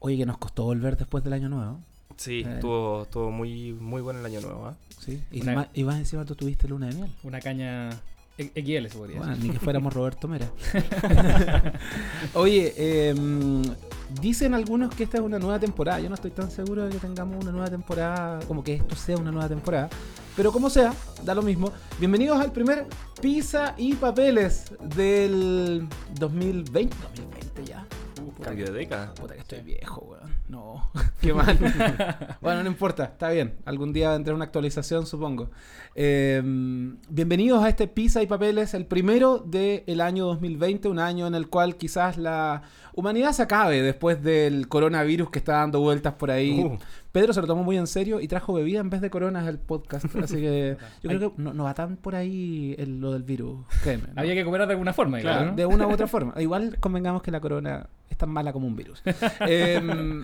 Oye, que nos costó volver después del año nuevo. Sí, Eh. estuvo, estuvo muy, muy bueno el año nuevo. ¿ah? Sí. Y, Una- más, y más encima tú tuviste luna de miel. Una caña XL, se podría Bueno, decir. ni que fuéramos Roberto Mera. Oye, em, dicen algunos que esta es una nueva temporada. Yo no estoy tan seguro de que tengamos una nueva temporada, como que esto sea una nueva temporada. Pero como sea, da lo mismo. Bienvenidos al primer Pizza y Papeles del 2020. 2020 ya. Puta Cambio que- de década. Puta que estoy viejo, weón. No, qué mal. bueno, no importa, está bien. Algún día vendrá una actualización, supongo. Eh, bienvenidos a este Pizza y Papeles, el primero del año 2020, un año en el cual quizás la humanidad se acabe después del coronavirus que está dando vueltas por ahí. Uh, Pedro se lo tomó muy en serio y trajo bebida en vez de coronas al podcast. Así que yo creo que no, no va tan por ahí el- lo del virus. créeme, ¿no? Había que cooperar de alguna forma, Claro, de una u otra forma. Igual convengamos que la corona es tan mala como un virus. Em,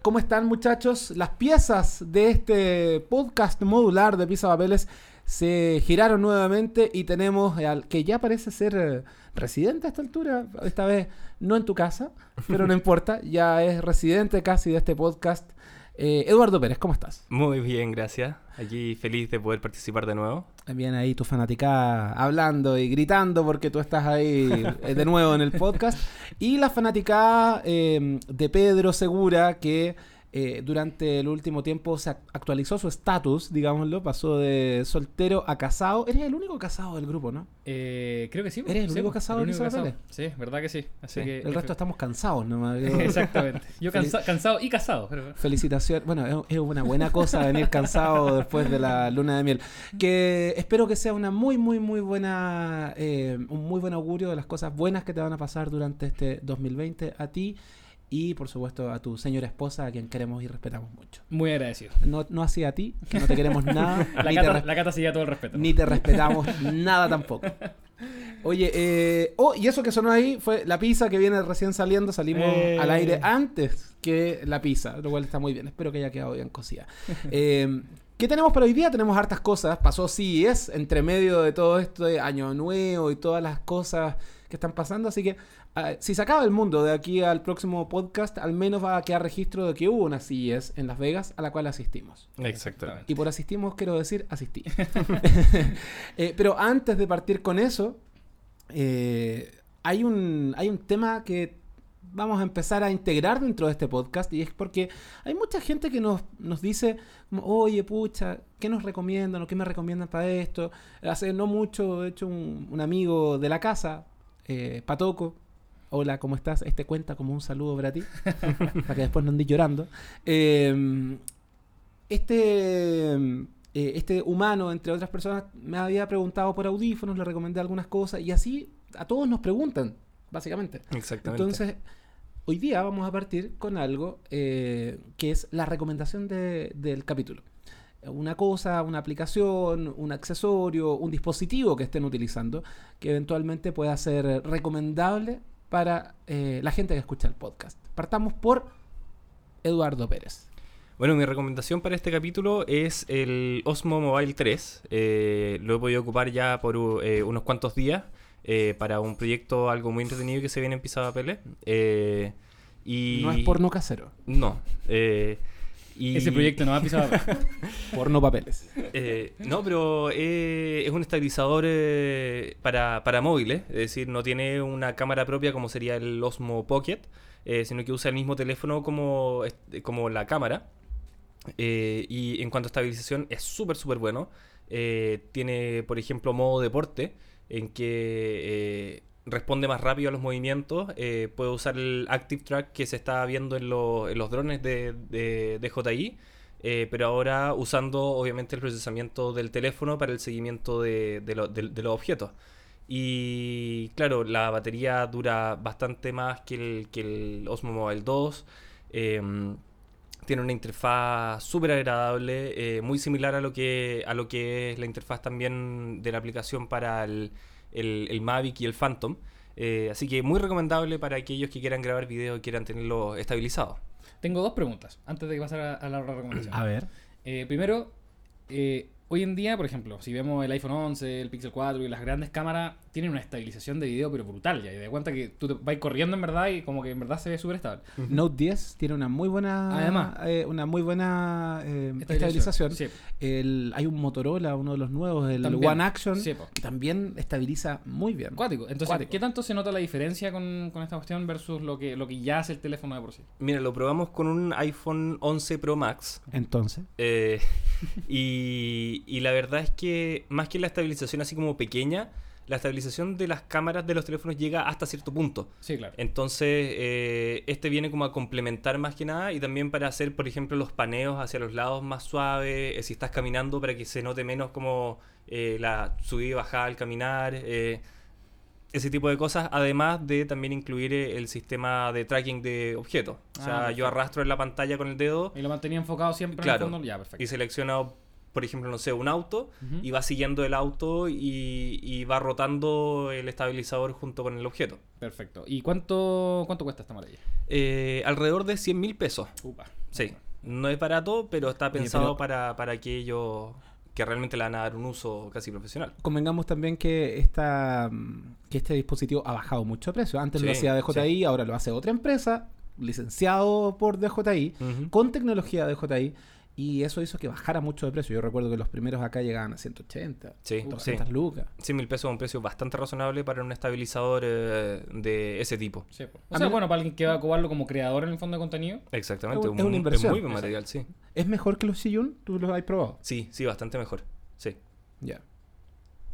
¿Cómo están muchachos? Las piezas de este podcast modular de Pisa Papeles se giraron nuevamente y tenemos al que ya parece ser eh, residente a esta altura, esta vez no en tu casa, pero no importa, ya es residente casi de este podcast. Eh, Eduardo Pérez, ¿cómo estás? muy bien, gracias. Aquí feliz de poder participar de nuevo. Bien ahí tu fanática hablando y gritando porque tú estás ahí eh, de nuevo en el podcast. Y la fanática eh, de Pedro Segura que eh, durante el último tiempo se ac- actualizó su estatus, digámoslo, pasó de soltero a casado. Eres el único casado del grupo, ¿no? Eh, creo que sí. ¿Eres el sí, único casado el único casado. Sí, verdad que sí. Así Sí. que El resto estamos cansados nomás. Yo- Exactamente. Yo cansa- cansado y casado. pero- Felicitaciones. Bueno, es- es una buena cosa venir cansado después de la luna de miel. Que espero que sea una muy, muy, muy buena, eh, un muy buen augurio de las cosas buenas que te van a pasar durante este 2020 a ti y, por supuesto, a tu señora esposa, a quien queremos y respetamos mucho. Muy agradecido. No, no así a ti, que no te queremos nada, La cata, la cata sigue todo el respeto. ni te respetamos nada tampoco. Oye, eh, oh, y eso que sonó ahí fue la pizza que viene recién saliendo. Salimos Eh. al aire antes que la pizza, lo cual está muy bien. Espero que haya quedado bien cocida. Eh, ¿Qué tenemos para hoy día? Tenemos hartas cosas. Pasó CES entre medio de todo esto de Año Nuevo y todas las cosas que están pasando. Así que ah, si se acaba el mundo de aquí al próximo podcast, al menos va a quedar registro de que hubo una CES en Las Vegas a la cual asistimos. Exactamente. Y por asistimos quiero decir asistí. Eh, pero antes de partir con eso, eh, hay, un, hay un tema que vamos a empezar a integrar dentro de este podcast y es porque hay mucha gente que nos, nos dice, oye, pucha, ¿qué nos recomiendan o qué me recomiendan para esto? Hace no mucho, de hecho, un, un amigo de la casa, eh, Patoco, hola, ¿cómo estás? Este cuenta como un saludo para ti, para que después no andes llorando. Eh, este, eh, este humano, entre otras personas, me había preguntado por audífonos, le recomendé algunas cosas y así a todos nos preguntan, básicamente. Exactamente. Entonces, hoy día vamos a partir con algo eh, que es la recomendación de- del capítulo. Una cosa, una aplicación, un accesorio, un dispositivo que estén utilizando que eventualmente pueda ser recomendable para eh, la gente que escucha el podcast. Partamos por Eduardo Pérez. Bueno, mi recomendación para este capítulo es el Osmo Mobile 3. Eh, lo he podido ocupar ya por eh, unos cuantos días para un proyecto algo muy entretenido que se viene en Pisa Papeles. Eh, y No es porno casero, No. eh, y- Ese proyecto no va a pisar. porno papeles. Eh, no, pero eh, es un estabilizador eh, para, para móviles, es decir, no tiene una cámara propia como sería el Osmo Pocket, eh, sino que usa el mismo teléfono como, como la cámara. Eh, y en cuanto a estabilización es súper, súper bueno. Eh, tiene, por ejemplo, modo deporte, en que eh, responde más rápido a los movimientos. Eh, puede usar el Active Track que se está viendo en, lo- en los drones de, de, DJI. eh, pero ahora usando obviamente el procesamiento del teléfono para el seguimiento de- de los objetos. Y claro, la batería dura bastante más que el, que el Osmo Mobile 2. em, tiene una interfaz súper agradable, eh, muy similar a lo, que, a lo que es la interfaz también de la aplicación para el, el- el Mavic y el Phantom. Eh, así que muy recomendable para aquellos que quieran grabar video y quieran tenerlo estabilizado. Tengo dos preguntas antes de pasar a, a la recomendación. A ver. Eh, primero, eh, hoy en día, por ejemplo, si vemos el iPhone 11, el Pixel 4 y las grandes cámaras, tienen una estabilización de video pero brutal ya. Y de cuenta que tú te vas corriendo en verdad y como que en verdad se ve súper estable. Note 10 tiene una muy buena Además. eh, una muy buena eh, estabilización. Sí, El, hay un Motorola, uno de los nuevos, el También. One Action, Sí, que también estabiliza muy bien. Cuático. Entonces, Cuático. ¿qué tanto se nota la diferencia con, con esta cuestión versus lo que, lo que ya hace el teléfono de por sí? Mira, lo probamos con un iPhone 11 Pro Max. Entonces, eh, y, y la verdad es que más que la estabilización así como pequeña, la estabilización de las cámaras de los teléfonos llega hasta cierto punto. Sí, claro. Entonces, eh, este viene como a complementar más que nada y también para hacer, por ejemplo, los paneos hacia los lados más suaves, eh, si estás caminando para que se note menos como eh, la subida y bajada al caminar, eh, ese tipo de cosas, además de también incluir eh, el sistema de tracking de objetos. O Ah, sea, yo perfecto. arrastro en la pantalla con el dedo Y lo mantenía enfocado siempre Claro. en el fondo. Ya, perfecto. y selecciono, por ejemplo, no sé, un auto y va siguiendo el auto y, y va rotando el estabilizador junto con el objeto. Perfecto. ¿Y cuánto, cuánto cuesta esta maravilla? Eh, alrededor de 100 mil pesos. Upa. Sí, no es barato, pero está Oye, pensado pero- para, para aquellos que realmente le van a dar un uso casi profesional. convengamos también que esta que este dispositivo ha bajado mucho de precio. Antes lo hacía DJI, ahora lo hace otra empresa, licenciado por DJI, con tecnología DJI, y eso hizo que bajara mucho de precio. Yo recuerdo que los primeros acá llegaban a 180, Sí, 200 sí. lucas. 100 mil pesos es un precio bastante razonable para un estabilizador eh, de ese tipo. Sí. A O sea, mí- bueno, para alguien que va a cobrarlo como creador en el fondo de contenido. Exactamente, Es un- es una inversión. muy buen material, sí. ¿Es mejor que los Sillun? ¿Tú los has probado? Sí, sí, bastante mejor. Sí. Ya.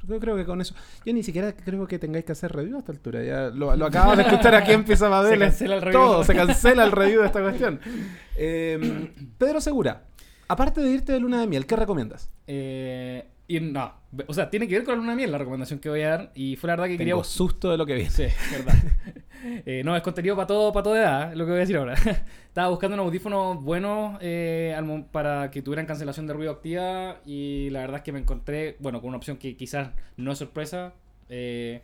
Yo creo que con eso. Yo ni siquiera creo que tengáis que hacer review a esta altura. Ya lo, lo acabo de escuchar aquí en Pizza Se cancela el review. Todo, se cancela el review de esta cuestión. Eh, Pedro Segura, aparte de irte de luna de miel, ¿qué recomiendas? Eh, y no, o sea, tiene que ver con la luna de miel la recomendación que voy a dar. Y fue la verdad que quería Tengo susto de lo que viene. Sí, verdad. Eh, no, es contenido para todo, para toda edad, lo que voy a decir ahora. Estaba buscando unos audífonos buenos eh, para que tuvieran cancelación de ruido activa y la verdad es que me encontré, bueno, con una opción que quizás no es sorpresa. eh,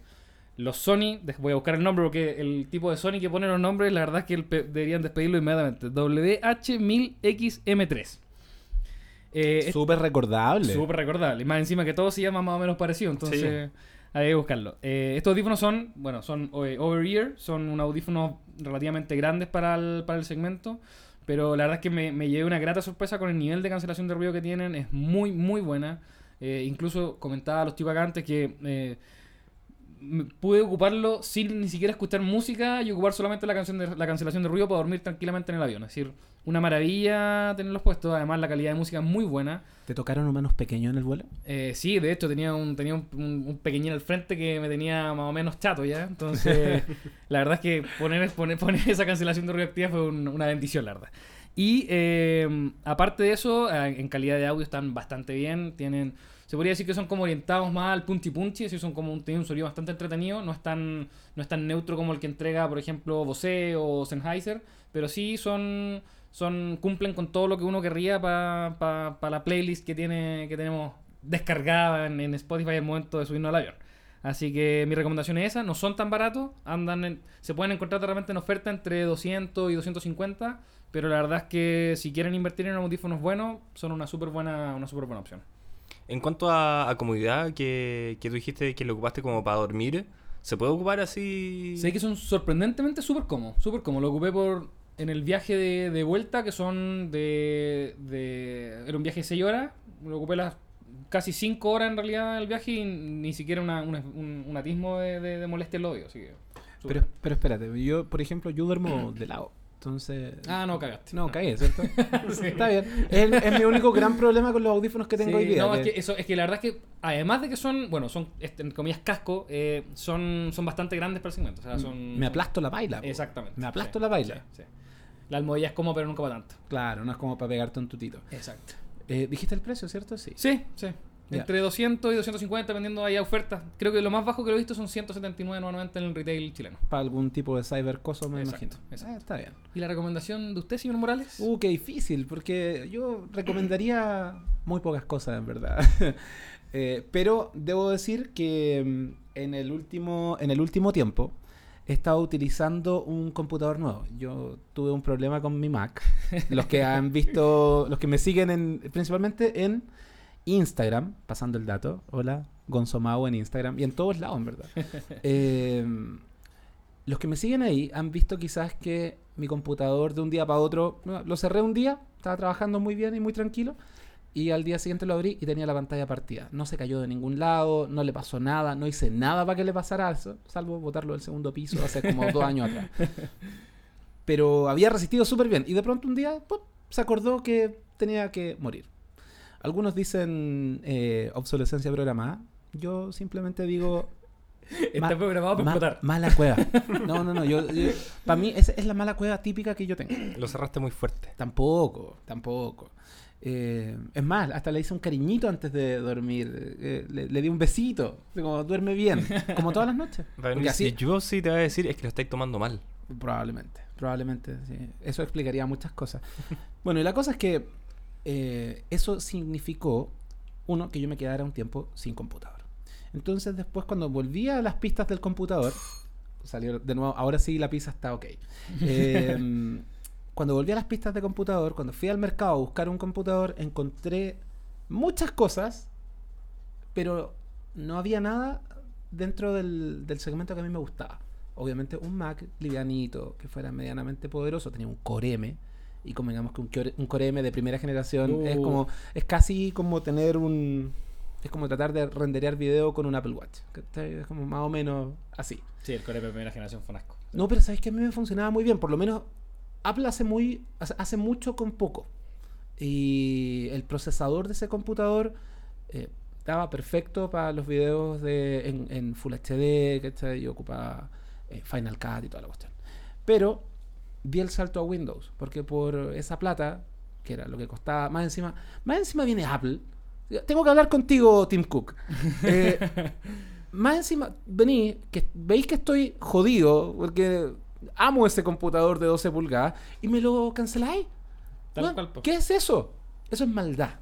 los Sony, voy a buscar el nombre porque el tipo de Sony que pone los nombres, la verdad es que deberían despedirlo inmediatamente. WH1000X-M3. Eh, Súper recordable. Súper recordable. Y más encima que todo se llama más o menos parecido. Entonces, hay que buscarlo. Eh, estos audífonos son, bueno, son eh, over-ear. Son unos audífonos relativamente grandes para el, para el segmento. Pero la verdad es que me, me llevé una grata sorpresa con el nivel de cancelación de ruido que tienen. Es muy, muy buena. Eh, incluso comentaba a los tipos acá antes que pude ocuparlo sin ni siquiera escuchar música y ocupar solamente la, canción de, la cancelación de ruido para dormir tranquilamente en el avión. Es decir, una maravilla tenerlos puestos. Además, la calidad de música es muy buena. ¿Te tocaron humanos pequeños en el vuelo? Eh, sí, de hecho tenía un tenía un, un- un pequeñín al frente que me tenía más o menos chato ya. Entonces, la verdad es que poner, poner, poner esa cancelación de ruido activa fue un- una bendición, la verdad. Y eh, aparte de eso, eh, en calidad de audio están bastante bien. Tienen, se podría decir que son como orientados más al punchi, es decir, son como un, tienen un sonido bastante entretenido. No es tan, no es tan neutro como el que entrega, por ejemplo, Bose o Sennheiser, pero sí son son cumplen con todo lo que uno querría para la playlist que tiene que tenemos descargada en, en Spotify al momento de subirnos al avión. Así que mi recomendación es esa, no son tan baratos, andan en- se pueden encontrar de repente en oferta entre 200 y 250, pero la verdad es que si quieren invertir en audífonos buenos, son una súper buena, una súper buena opción. En cuanto a, a comodidad, que, que tú dijiste que lo ocupaste como para dormir, ¿se puede ocupar así? Sé que son sorprendentemente súper cómodos, súper cómodos. Lo ocupé por en el viaje de, de vuelta, que son de, de... Era un viaje de 6 horas, lo ocupé las casi 5 horas en realidad el viaje y ni siquiera una- una- un, un atismo de, de- de molestia en el odio, así que... Pero, pero espérate, yo, por ejemplo, yo duermo de lado. Entonces. Ah, no, cagaste. No, caí, ¿cierto? Sí. Está bien. Es, es mi único gran problema con los audífonos que tengo Sí, hoy día. no, que- es que, eso, es que la verdad es que, además de que son, bueno, son, en comillas, casco, eh, son, son bastante grandes para el segmento. O sea, son, me aplasto la baila. Exactamente. Me aplasto sí, la baila. La almohadilla es como, pero nunca para tanto. Claro, no es como para pegarte un tutito. Exacto. Eh, ¿Dijiste el precio, cierto? Sí. Sí, sí. Entre 200 y 250, dependiendo hay ofertas. Creo que lo más bajo que lo he visto son 179.90 en el retail chileno. Para algún tipo de cybercoso, me Exacto, imagino. exacto. Ah, está bien. ¿Y la recomendación de usted, señor Morales? Uh, qué difícil, porque yo recomendaría muy pocas cosas, en verdad. Eh, pero debo decir que mm, en el último, en el último tiempo he estado utilizando un computador nuevo. Yo tuve un problema con mi Mac. Los que han visto, los que me siguen en, principalmente en Instagram, pasando el dato, hola, Gonzomao en Instagram y en todos lados, en verdad. Eh, los que me siguen ahí han visto quizás que mi computador de un día para otro, lo cerré un día, estaba trabajando muy bien y muy tranquilo, y al día siguiente lo abrí y tenía la pantalla partida. No se cayó de ningún lado, no le pasó nada, no hice nada para que le pasara eso, salvo botarlo del segundo piso hace como dos años atrás. Pero había resistido súper bien y de pronto un día se acordó que tenía que morir. Algunos dicen eh, obsolescencia programada. Yo simplemente digo Está Ma- programado para ma- explotar. mala cueva. No, no, no. Yo, para mí esa es la mala cueva típica que yo tengo. Lo cerraste muy fuerte. Tampoco, tampoco. Eh, es más, hasta le hice un cariñito antes de dormir. Eh, le, le di un besito. Como duerme bien. Como todas las noches. Porque así, Yo sí te voy a decir es que lo estáis tomando mal. Probablemente, probablemente. sí. Eso explicaría muchas cosas. Bueno, y la cosa es que eh, eso significó, uno, que yo me quedara un tiempo sin computador. Entonces después cuando volví a las pistas del computador, salió de nuevo, ahora sí la pista está ok. Eh, cuando volví a las pistas de computador, cuando fui al mercado a buscar un computador, encontré muchas cosas, pero no había nada dentro del, del segmento que a mí me gustaba. Obviamente un Mac livianito, que fuera medianamente poderoso, tenía un Core M, y convengamos que un Core, un Core M de primera generación es Uh. como es casi como tener un es como tratar de renderear video con un Apple Watch. Es como más o menos así. Sí, el Core de primera generación fue un asco. No, pero sabes que a mí me funcionaba muy bien. Por lo menos Apple hace muy hace, mucho con poco. Y el procesador de ese computador eh, estaba perfecto para los videos de, en, en Full HD, ¿cachai? Y ocupaba eh, Final Cut y toda la cuestión. Pero di el salto a Windows, porque por esa plata, que era lo que costaba, más encima, más encima viene Apple. Tengo que hablar contigo, Tim Cook. Eh, más encima, vení, que veis que estoy jodido, porque amo ese computador de 12 pulgadas, y me lo canceláis. ¿Qué es eso? Eso es maldad.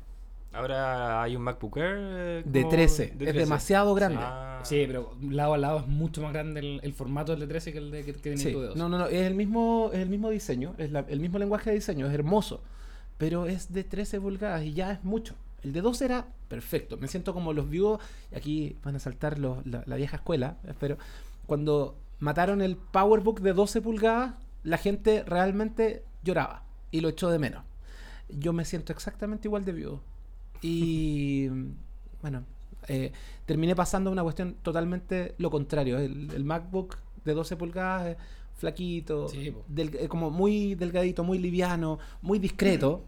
Ahora hay un MacBook Air eh, De como 13. de Es 13. demasiado grande. Ah. Sí, pero lado a lado es mucho más grande el, el formato del de 13 que el de que, que Sí. tu de 12. No, no, no. Es el mismo, es el mismo diseño, es la- el mismo lenguaje de diseño, es hermoso. Pero es de 13 pulgadas y ya es mucho. El de 12 era perfecto. Me siento como los vivos. Y aquí van a saltar los- la, la vieja escuela. Pero cuando mataron el PowerBook de 12 pulgadas, la gente realmente lloraba y lo echó de menos. Yo me siento exactamente igual de vivo. Y bueno, eh, terminé pasando una cuestión totalmente lo contrario. El, el MacBook de 12 pulgadas flaquito, Sí, del- eh, como muy delgadito, muy liviano, muy discreto,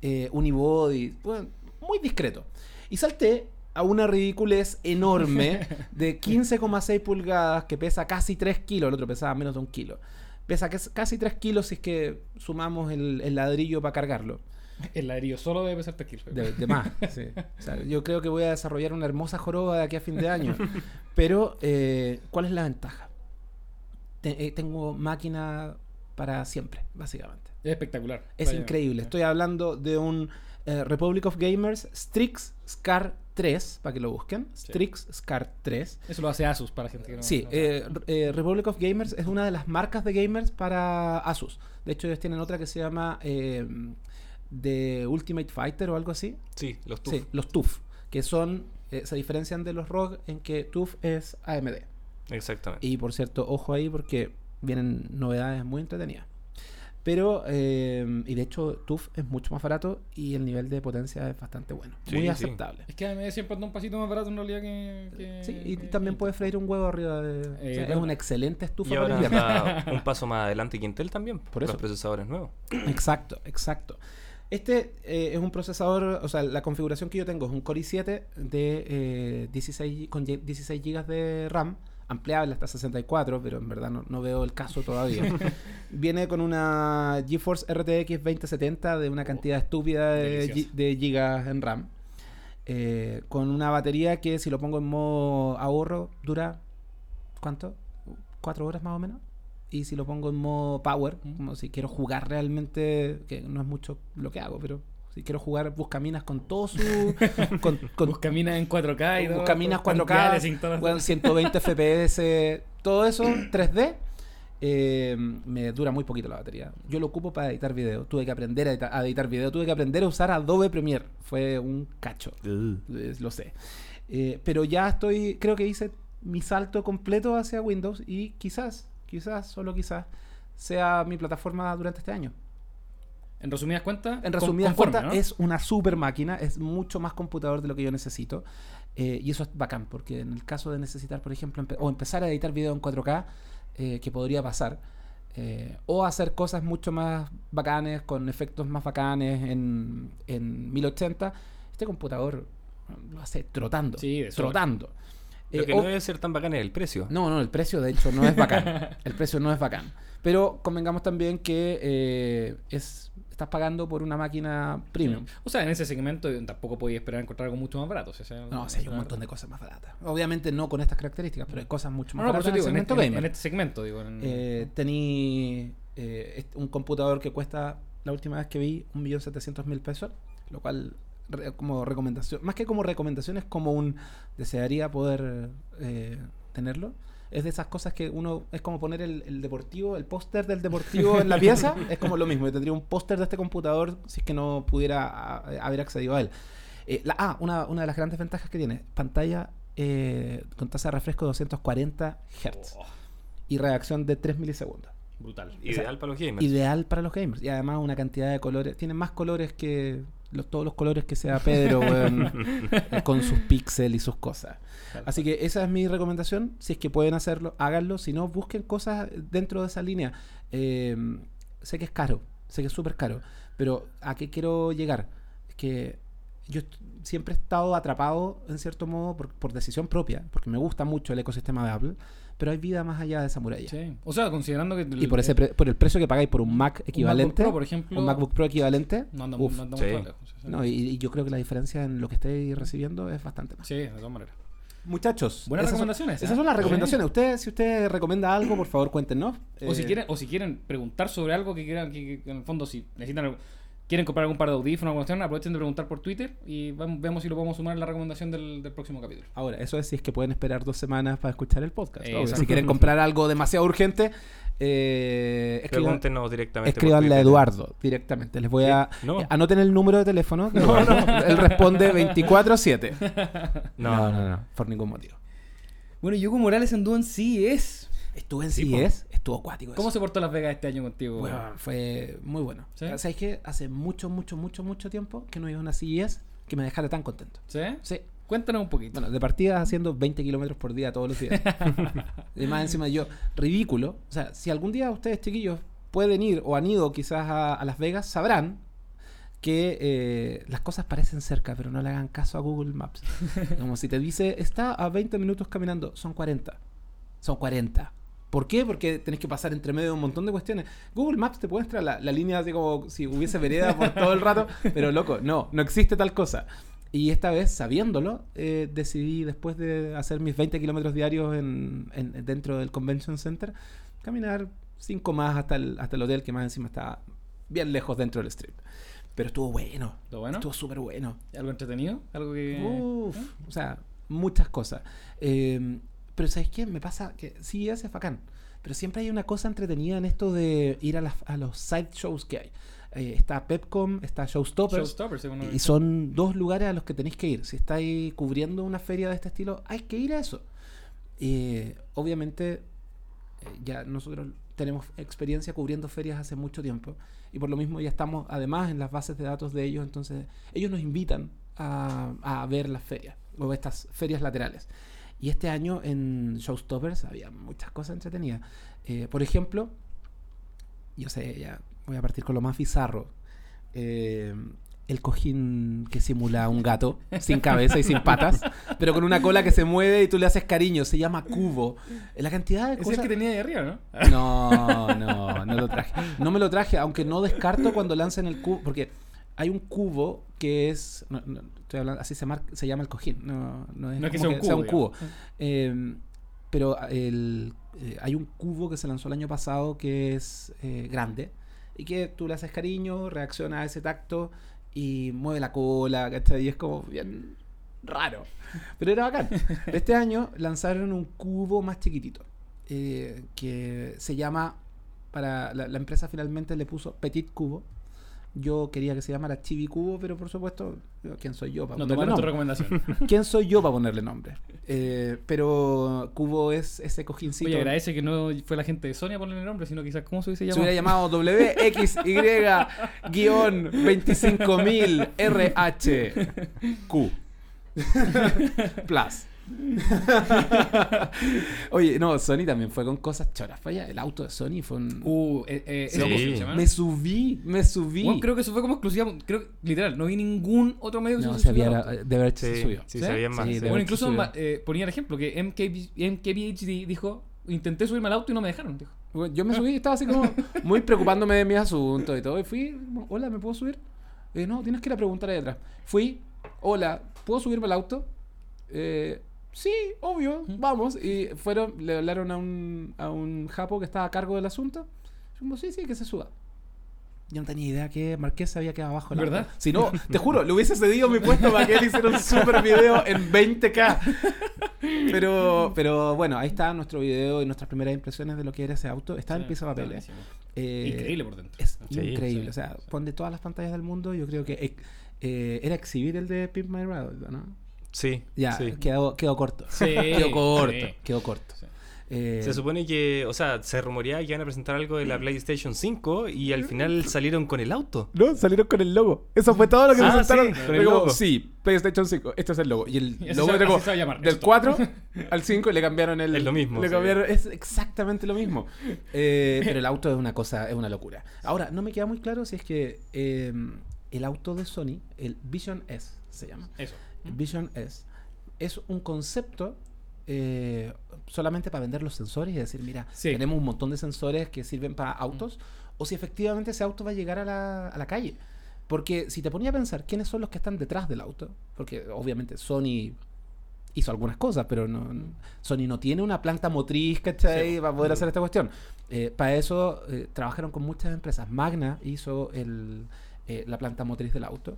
eh, unibody, bueno, muy discreto. Y salté a una ridiculez enorme de 15,6 pulgadas que pesa casi 3 kilos, el otro pesaba menos de un kilo. Pesa cas- casi 3 kilos si es que sumamos el, el ladrillo para cargarlo. El ladrillo solo debe 3 kilos. De, de más, sí. O sea, yo creo que voy a desarrollar una hermosa joroba de aquí a fin de año. Pero, eh, ¿cuál es la ventaja? Te- eh, tengo máquina para siempre, básicamente. Es espectacular. Es Vaya. increíble. Estoy hablando de un eh, Republic of Gamers Strix Scar 3, para que lo busquen. Sí. Strix Scar 3. Eso lo hace Asus para gente que no. Sí, no eh, eh, Republic of Gamers es una de las marcas de gamers para Asus. De hecho, ellos tienen otra que se llama eh, The Ultimate Fighter o algo así. Sí, los TUF. Sí, los TUF, que son, eh, se diferencian de los ROG en que TUF es AMD. Exactamente. Y por cierto, ojo ahí porque vienen novedades muy entretenidas. Pero, eh, y de hecho, TUF es mucho más barato y el nivel de potencia es bastante bueno. Sí, muy sí. aceptable. Es que AMD siempre anda un pasito más barato en realidad que. que- Sí, y que- también que- puede freír un huevo arriba de... o sea, es una excelente estufa Y para ahora un paso más adelante que Intel también. Por Los eso. procesadores nuevos. Exacto, exacto. Este eh, es un procesador, o sea, la configuración que yo tengo es un Core i7 de eh, 16, con ye- 16 GB de RAM, ampliable hasta 64, pero en verdad no, no veo el caso todavía. Viene con una GeForce RTX 2070 de una cantidad estúpida de, de gigas en RAM. eh, con una batería que si lo pongo en modo ahorro dura, ¿cuánto? ¿Cuatro horas más o menos? Y si lo pongo en modo power, Mm. como si quiero jugar realmente, que no es mucho lo que hago, pero si quiero jugar Buscaminas con todo su... con, con Buscaminas en 4K y todo. Buscaminas con 4K, diales y todas las- bueno, 120 FPS, todo eso, 3D. eh, me dura muy poquito la batería. Yo lo ocupo para editar video. Tuve que aprender a editar, a editar video. Tuve que aprender a usar Adobe Premiere. Fue un cacho. Eh, Lo sé. Eh, pero ya estoy, creo que hice mi salto completo hacia Windows y quizás, quizás, solo quizás, sea mi plataforma durante este año. En resumidas cuentas, En resumidas cuentas, ¿no? es una super máquina, es mucho más computador de lo que yo necesito. eh, y eso es bacán, porque en el caso de necesitar, por ejemplo, empe- o empezar a editar video en 4K, eh, que podría pasar, eh, o hacer cosas mucho más bacanes, con efectos más bacanes en, en 1080, este computador lo hace trotando. Sí, sobra. Lo Eh, que o- no debe ser tan bacán es el precio. no, no, el precio de hecho no es bacán. El precio no es bacán. Pero convengamos también que eh, es estás pagando por una máquina premium. O sea, en ese segmento eh, tampoco podía esperar encontrar algo mucho más barato. o sea, No, hay un montón de cosas más baratas. Obviamente no con estas características, pero hay cosas mucho No, más no, por baratas eso en digo, el en, segmento este, en- en este segmento, digo. en- Eh, tení un computador que cuesta, la última vez que vi, 1.700.000 pesos, lo cual re- como recomendación, más que como recomendación es como un desearía poder eh, tenerlo. Es de esas cosas que uno es como poner el, el deportivo, el póster del deportivo en la pieza, es como lo mismo. Yo tendría un póster de este computador si es que no pudiera a- haber accedido a él. Eh, la, ah, una, una de las grandes ventajas que tiene, pantalla eh, con tasa de refresco de 240 Hz Oh, y reacción de 3 milisegundos. brutal. Ideal para los gamers. Ideal para los gamers. Y además una cantidad de colores. Tiene más colores que los, todos los colores que sea Pedro, weón, con sus píxeles y sus cosas. Así que esa es mi recomendación. Si es que pueden hacerlo, háganlo. Si no, busquen cosas dentro de esa línea. Eh, sé que es caro, sé que es súper caro. Pero ¿a qué quiero llegar? Es que yo siempre he estado atrapado, en cierto modo, por, por decisión propia, porque me gusta mucho el ecosistema de Apple. Pero hay vida más allá de esa muralla. Sí. O sea, considerando que. Y por ese pre- por el precio que pagáis por un Mac un equivalente, MacBook Pro, por ejemplo, un MacBook Pro equivalente, No anda, uf, no sí. lejos. No, y, y yo creo que la diferencia en lo que estéis recibiendo es bastante más. Sí, de todas maneras. Muchachos, Buenas esas son- recomendaciones. esas ¿eh? son las Sí. recomendaciones. Usted, si usted recomienda algo, por favor, cuéntenos. O si Eh, quieren, o si quieren preguntar sobre algo que quieran, que, que en el fondo si necesitan algo- quieren comprar algún par de audífonos o cuestión, aprovechen de preguntar por Twitter y vemos si lo podemos sumar en la recomendación del, del próximo capítulo. Ahora, eso es si es que pueden esperar dos semanas para escuchar el podcast. Eh. Si quieren comprar algo demasiado urgente, eh, escriban- Pregúntenos directamente. por escríbanle a. Eduardo directamente. Les voy a... No. eh, Anoten el número de teléfono. que Él responde 24-7. No, no, no, no, por ningún motivo. Bueno, Yugo Morales anduvo en CES. Estuve en Sí. CES, estuvo acuático. ¿Cómo eso. se portó Las Vegas este año contigo? Bueno, fue muy bueno. ¿Sí? ¿Sabes qué? Hace mucho, mucho, mucho, mucho tiempo que no iba a una CES que me dejara tan contento. ¿Sí? Sí. Cuéntanos un poquito. Bueno, de partida haciendo 20 kilómetros por día todos los días. y más encima yo, ridículo. O sea, si algún día ustedes, chiquillos, pueden ir o han ido quizás a, a Las Vegas, sabrán que eh, las cosas parecen cerca, pero no le hagan caso a Google Maps. Como si te dice, está a 20 minutos caminando, son 40. Son 40. ¿Por qué? Porque tenés que pasar entre medio de un montón de cuestiones. Google Maps te muestra la, la línea así como si hubiese vereda por todo el rato, pero loco, no, no existe tal cosa. Y esta vez, sabiéndolo, eh, decidí, después de hacer mis 20 kilómetros diarios en, en- dentro del Convention Center, caminar 5 más hasta el, hasta el hotel, que más encima está bien lejos dentro del strip. Pero estuvo bueno. ¿Lo bueno? Estuvo súper bueno. ¿Algo entretenido? ¿Algo que...? Uf, o sea, muchas cosas. Eh, pero ¿sabes qué? Me pasa que sí, ese es bacán. Pero siempre hay una cosa entretenida en esto de ir a, las- a los side shows que hay. Eh, está Pepcom, está Showstoppers. Showstoppers, Y son dos lugares a los que tenéis que ir. Si estáis cubriendo una feria de este estilo, hay que ir a eso. Eh, obviamente, eh, ya nosotros tenemos experiencia cubriendo ferias hace mucho tiempo. Y por lo mismo ya estamos además en las bases de datos de ellos. Entonces, ellos nos invitan a, a ver las ferias o estas ferias laterales. Y este año en Showstoppers había muchas cosas entretenidas. Eh, por ejemplo, yo sé, ya voy a partir con lo más bizarro. Eh, el cojín que simula un gato, sin cabeza y sin patas, pero con una cola que se mueve y tú le haces cariño. Se llama cubo. La cantidad de Es el cosas... que tenía ahí arriba, ¿no? No, no, no lo traje. No me lo traje, aunque no descarto cuando lancen el cubo, porque hay un cubo que es, no, no, estoy hablando, así se, mar- se llama el cojín, no, no es, No es que sea un cubo, Eh, pero el, eh, hay un cubo que se lanzó el año pasado que es eh, grande y que tú le haces cariño, reacciona a ese tacto y mueve la cola, ¿cachai? Y es como bien raro. Pero era bacán. Este año lanzaron un cubo más chiquitito. que se llama, para la, la empresa finalmente le puso Petit Cubo. Yo quería que se llamara Chibi Cubo, pero por supuesto, ¿quién soy yo para No ponerle nombre? recomendación. ¿Quién soy yo para ponerle nombre? Eh, pero Cubo es ese cojincito. Oye, agradece que no fue la gente de Sony a ponerle nombre, sino quizás cómo se hubiese Se llamado. hubiera llamado WXY-25000RH Plus. Oye, no, Sony también fue con cosas choras. Falla, el auto de Sony fue un. Uh, eh, eh, Sí. ¿cómo se llama? me subí, me subí. Bueno, creo que eso fue como exclusiva. Creo literal, no vi ningún otro medio que no, se se había, de haber Sí, se subió. sí, ¿Sí? se más. Sí, Bueno, haber incluso eh, ponía el ejemplo que MKB, MKBHD dijo: Intenté subirme al auto y no me dejaron. Dijo. Bueno, Yo me subí y estaba así como muy preocupándome de mis asuntos y todo. Y fui, hola, ¿me puedo subir? Eh, no, tienes que ir a preguntar ahí atrás. Fui, hola, ¿puedo subirme al auto? Eh, sí, obvio, vamos. Y fueron, le hablaron a un, a un japo que estaba a cargo del asunto. Yo como, sí, sí, que se suba. Yo no tenía idea que Marqués había quedado abajo. del ¿Verdad? Si no, te juro, le hubiese cedido mi puesto para que él hiciera un super video en 20k. Pero, pero bueno, ahí está nuestro video y nuestras primeras impresiones de lo que era ese auto. Está en Sí, pieza de buenísimo. Eh, Increíble por dentro. Es Sí, increíble. sí. O sea, pon de todas las pantallas del mundo, yo creo que eh, era exhibir el de Pimp My Ride, ¿no? Sí, Ya, sí. quedó, quedó corto. Sí, quedó corto. sí. Quedó corto. Sí. Eh, Se supone que, o sea, se rumoreaba que iban a presentar algo de la PlayStation 5 y al final salieron con el auto. No, salieron con el logo. Eso fue todo lo que Ah, presentaron. sí, con Fue el como, logo. Sí, PlayStation 5. Este es el logo. Y el Y logo se- como se va a llamar, del esto. 4 al 5 y le cambiaron el. Es lo mismo, Le sí. cambiaron, es exactamente lo mismo. Eh, pero el auto es una cosa, es una locura. Ahora, no me queda muy claro si es que eh, el auto de Sony, el Vision S se llama. Eso. Vision S es un concepto eh, solamente para vender los sensores y decir, mira, Sí. tenemos un montón de sensores que sirven para autos, o si efectivamente ese auto va a llegar a la, a la calle. Porque si te ponía a pensar quiénes son los que están detrás del auto, porque obviamente Sony hizo algunas cosas, pero no, no- Sony no tiene una planta motriz, ¿cachai? Sí. Para poder hacer esta cuestión. Eh, para eso eh, trabajaron con muchas empresas. Magna hizo el, eh, la planta motriz del auto.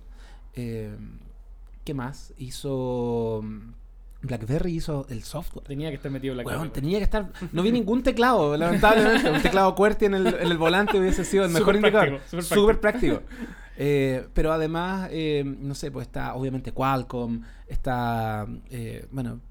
¿Qué más? Hizo... mm, BlackBerry hizo el software. Tenía que estar metido cámara. tenía que estar. No vi ningún teclado, lamentablemente. Un teclado QWERTY en el, en el volante hubiese sido el mejor indicador. práctico, súper Súper práctico. Eh, pero además, eh, no sé, pues está obviamente Qualcomm, está. eh, bueno,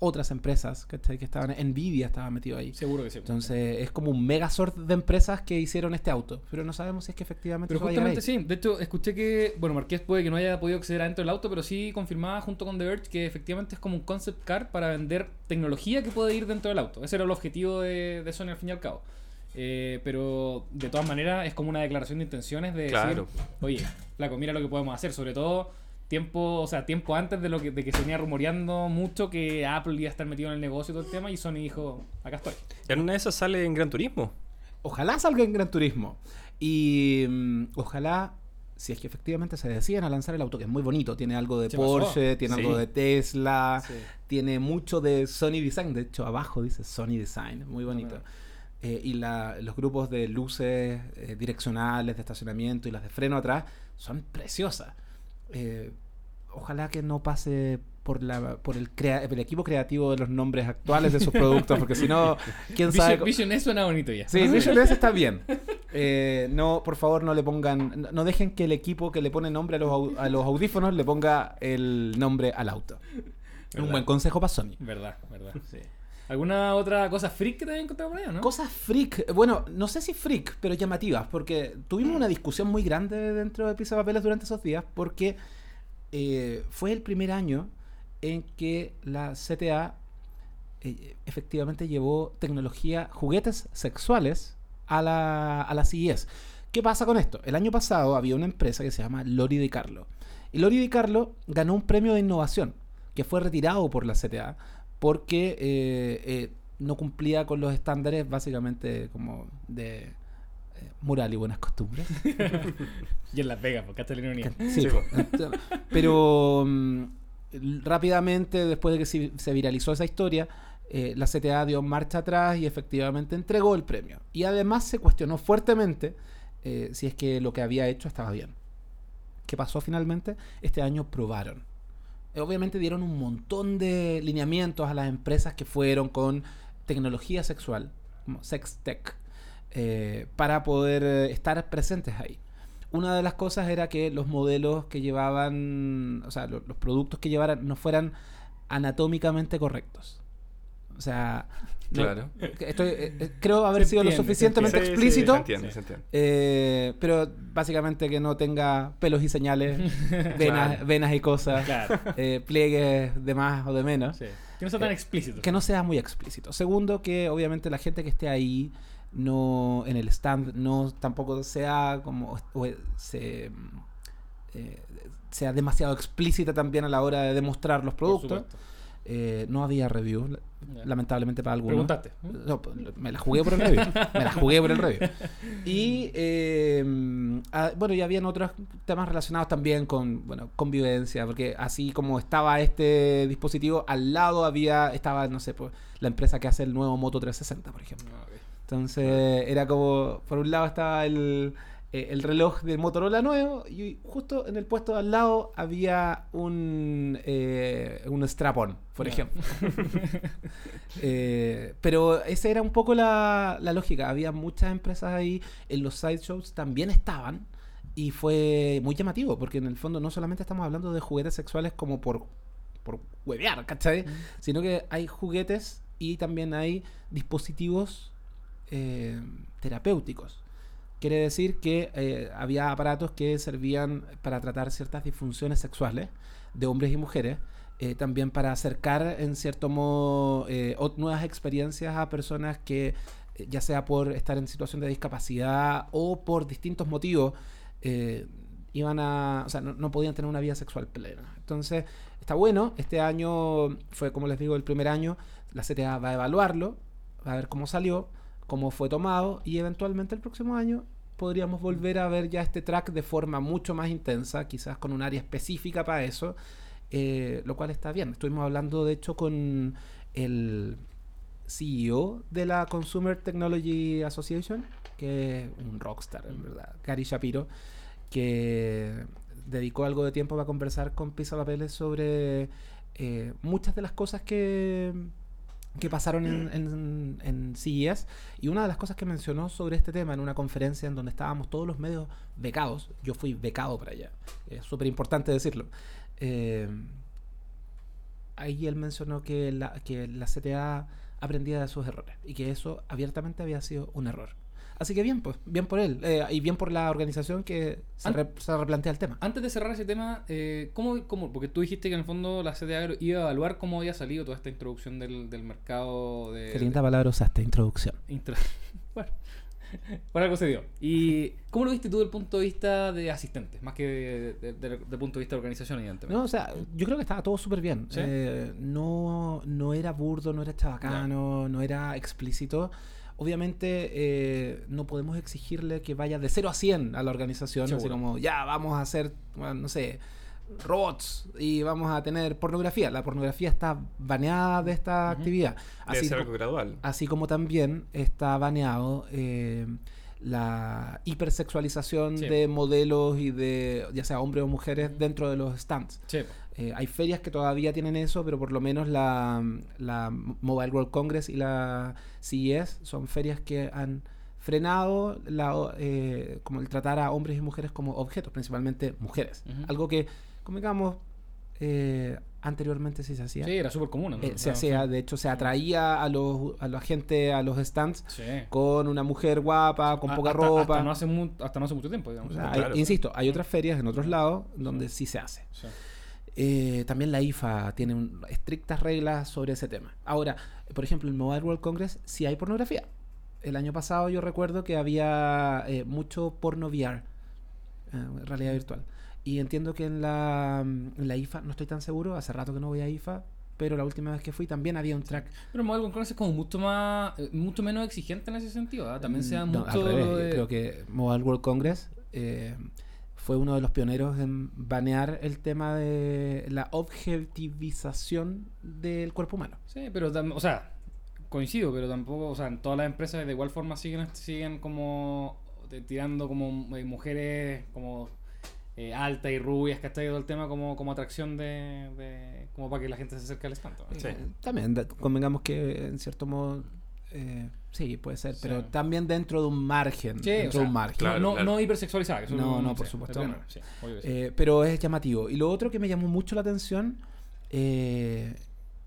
otras empresas ¿cachai? que estaban. Nvidia estaba metido ahí. Seguro que sí. Entonces es como un megazord de empresas que hicieron este auto. Pero no sabemos si es que efectivamente. Pero justamente ahí. sí. De hecho, escuché que, bueno, Marqués puede que no haya podido acceder adentro del auto, pero sí confirmaba junto con The Verge que efectivamente es como un concept car para vender tecnología que puede ir dentro del auto. Ese era el objetivo de, de Sony al fin y al cabo. Eh, pero de todas maneras es como una declaración de intenciones de Claro. decir, oye, flaco, mira lo que podemos hacer. Sobre todo tiempo, o sea, tiempo antes de lo que, de que se venía rumoreando mucho que Apple iba a estar metido en el negocio y todo el tema, y Sony dijo, acá estoy. Y en una de esas sale en Gran Turismo. Ojalá salga en Gran Turismo. Y mm, ojalá, si es que efectivamente se deciden a lanzar el auto, que es muy bonito, tiene algo de Se pasó. Porsche, tiene Sí. algo de Tesla, Sí. tiene mucho de Sony Design. De hecho, abajo dice Sony Design, muy bonito. Eh, y la- los grupos de luces eh, direccionales, de estacionamiento y las de freno atrás son preciosas. Eh, ojalá que no pase por la por el, crea- el equipo creativo de los nombres actuales de sus productos, porque si no, quién sabe. Vision, S suena bonito ya. Sí, Vision S está bien. Eh, no, por favor, no le pongan. No, dejen que el equipo que le pone nombre a los, a los audífonos le ponga el nombre al auto. Un ¿Verdad? buen consejo para Sony. Verdad, verdad. Sí. ¿Alguna otra cosa freak que te hayas encontrado por o no? Cosas freak, bueno, no sé si freak, pero llamativas, porque tuvimos una discusión muy grande dentro de Pizza Papeles durante esos días, porque eh, fue el primer año en que la CTA eh, efectivamente llevó tecnología, juguetes sexuales a la, a la CES. ¿Qué pasa con esto? El año pasado había una empresa que se llama Lori Di Carlo. Y Lori Di Carlo ganó un premio de innovación que fue retirado por la CTA porque eh, eh, no cumplía con los estándares básicamente como de eh, moral y buenas costumbres. Y en Las Vegas, porque hasta la ironía. Sí, pero mm, rápidamente, después de que se, se viralizó esa historia, eh, la CTA dio marcha atrás y efectivamente entregó el premio. Y además se cuestionó fuertemente eh, si es que lo que había hecho estaba bien. ¿Qué pasó finalmente? Este año probaron. Obviamente dieron un montón de lineamientos a las empresas que fueron con tecnología sexual, como sex tech, eh, para poder eh, estar presentes ahí. Una de las cosas era que los modelos que llevaban, o sea, lo- los productos que llevaran no fueran anatómicamente correctos. O sea, Claro. estoy- eh, eh, creo haber Se sido lo se suficientemente Sí, sí, explícito. se entiende, se entiende. Eh, pero básicamente que no tenga pelos y señales, venas, Claro. venas y cosas, Claro. eh, pliegues de más o de menos. Sí. Que no sea tan Eh, explícito. Que no sea muy explícito. Segundo, que obviamente la gente que esté ahí no en el stand no tampoco sea como o, se, eh, sea demasiado explícita también a la hora de demostrar los productos. Eh, no había review, lamentablemente para algunos. Preguntaste. No, pues, me la jugué por el review. me la jugué por el review. Y eh, ah, bueno, y habían otros temas relacionados también con bueno, convivencia, porque así como estaba este dispositivo, al lado había, estaba, no sé, pues, la empresa que hace el nuevo Moto 360, por ejemplo. Ah, ok. Entonces era como, por un lado estaba el, eh, el reloj de Motorola nuevo y justo en el puesto de al lado había un, eh, un strap-on, por ejemplo. Eh, pero esa era un poco la, la lógica. Había muchas empresas ahí, en los sideshows también estaban y fue muy llamativo porque en el fondo no solamente estamos hablando de juguetes sexuales como por, por huevear, ¿cachai? Sino que hay juguetes y también hay dispositivos eh, terapéuticos. Quiere decir que eh, había aparatos que servían para tratar ciertas disfunciones sexuales de hombres y mujeres, eh, también para acercar en cierto modo eh, nuevas experiencias a personas que, eh, ya sea por estar en situación de discapacidad o por distintos motivos, iban a, o sea, no, no podían tener una vida sexual plena. Entonces, está bueno. Este año fue, como les digo, el primer año. La CTA va a evaluarlo, va a ver cómo salió, cómo fue tomado y eventualmente el próximo año podríamos volver a ver ya este track de forma mucho más intensa, quizás con un área específica para eso, eh, lo cual está bien. Estuvimos hablando, de hecho, con el CEO de la Consumer Technology Association, que es un rockstar, en verdad, Gary Shapiro, que dedicó algo de tiempo para conversar con Pisa Papeles sobre eh, muchas de las cosas que, que pasaron en, en, en CES. Y una de las cosas que mencionó sobre este tema en una conferencia en donde estábamos todos los medios becados, yo fui becado para allá, es súper importante decirlo. eh, ahí él mencionó que la, que la CTA aprendía de sus errores y que eso abiertamente había sido un error. Así que bien, pues, bien por él eh, y bien por la organización que se, re- se replantea el tema. Antes de cerrar ese tema, eh, ¿cómo, cómo- Porque tú dijiste que en el fondo la CTA iba a evaluar cómo había salido toda esta introducción del, del mercado de. Qué linda palabra usaste, introducción. Intro- bueno, por algo se dio. ¿Y cómo lo viste tú desde el punto de vista de asistentes? Más que de- de- de- del punto de vista de organización, evidentemente. No, o sea, yo creo que estaba todo súper bien. ¿Sí? Eh, no, no era burdo, no era chabacano, no era explícito. Obviamente eh, no podemos exigirle que vaya de 0 a 100 a la organización, así como ya vamos a hacer, bueno, no sé, robots y vamos a tener pornografía. La pornografía está baneada de esta actividad. Debe Así ser co- algo gradual. Así como también está baneado eh, la hipersexualización Sí. de modelos y de ya sea hombres o mujeres dentro de los stands. Sí, Eh, hay ferias que todavía tienen eso, pero por lo menos la, la Mobile World Congress y la CES son ferias que han frenado la, eh, como el tratar a hombres y mujeres como objetos, principalmente mujeres. Algo que, como digamos, eh, anteriormente sí se hacía. sí, era súper común. Eh, ¿no? se O sea, hacía, de hecho, se atraía a los a la gente a los stands Sí. con una mujer guapa, con A- poca hasta- ropa. Hasta no, hace mu- hasta no hace mucho tiempo, digamos. O sea, Claro. hay- insisto, hay otras ferias en otros lados donde sí se hace. Sí. Eh, también la IFA tiene un- estrictas reglas sobre ese tema. Ahora, por ejemplo, en Mobile World Congress sí hay pornografía. El año pasado yo recuerdo que había eh, mucho porno VR, eh, realidad virtual. Y entiendo que en la, en la IFA, no estoy tan seguro, hace rato que no voy a IFA, pero la última vez que fui también había un track. Pero Mobile World Congress es como mucho más, eh, mucho menos exigente en ese sentido. ¿ah? También se da no, mucho al revés, de- creo que Mobile World Congress eh, fue uno de los pioneros en banear el tema de la objetivización del cuerpo humano. Sí, pero, o sea, coincido, pero tampoco, o sea, en todas las empresas de igual forma siguen, siguen como tirando como eh, mujeres como eh, altas y rubias, ¿cachai? Todo el tema como, como atracción de, de- como para que la gente se acerque al stand. Sí. Eh, También convengamos que en cierto modo Eh, sí, puede ser, Sí. pero también dentro de un margen. Sí, dentro o sea, de un margen. claro, no, claro. no hipersexualizada. que No, es- no, por sí, supuesto pero que no. que. Eh, pero es llamativo. Y lo otro que me llamó mucho la atención eh,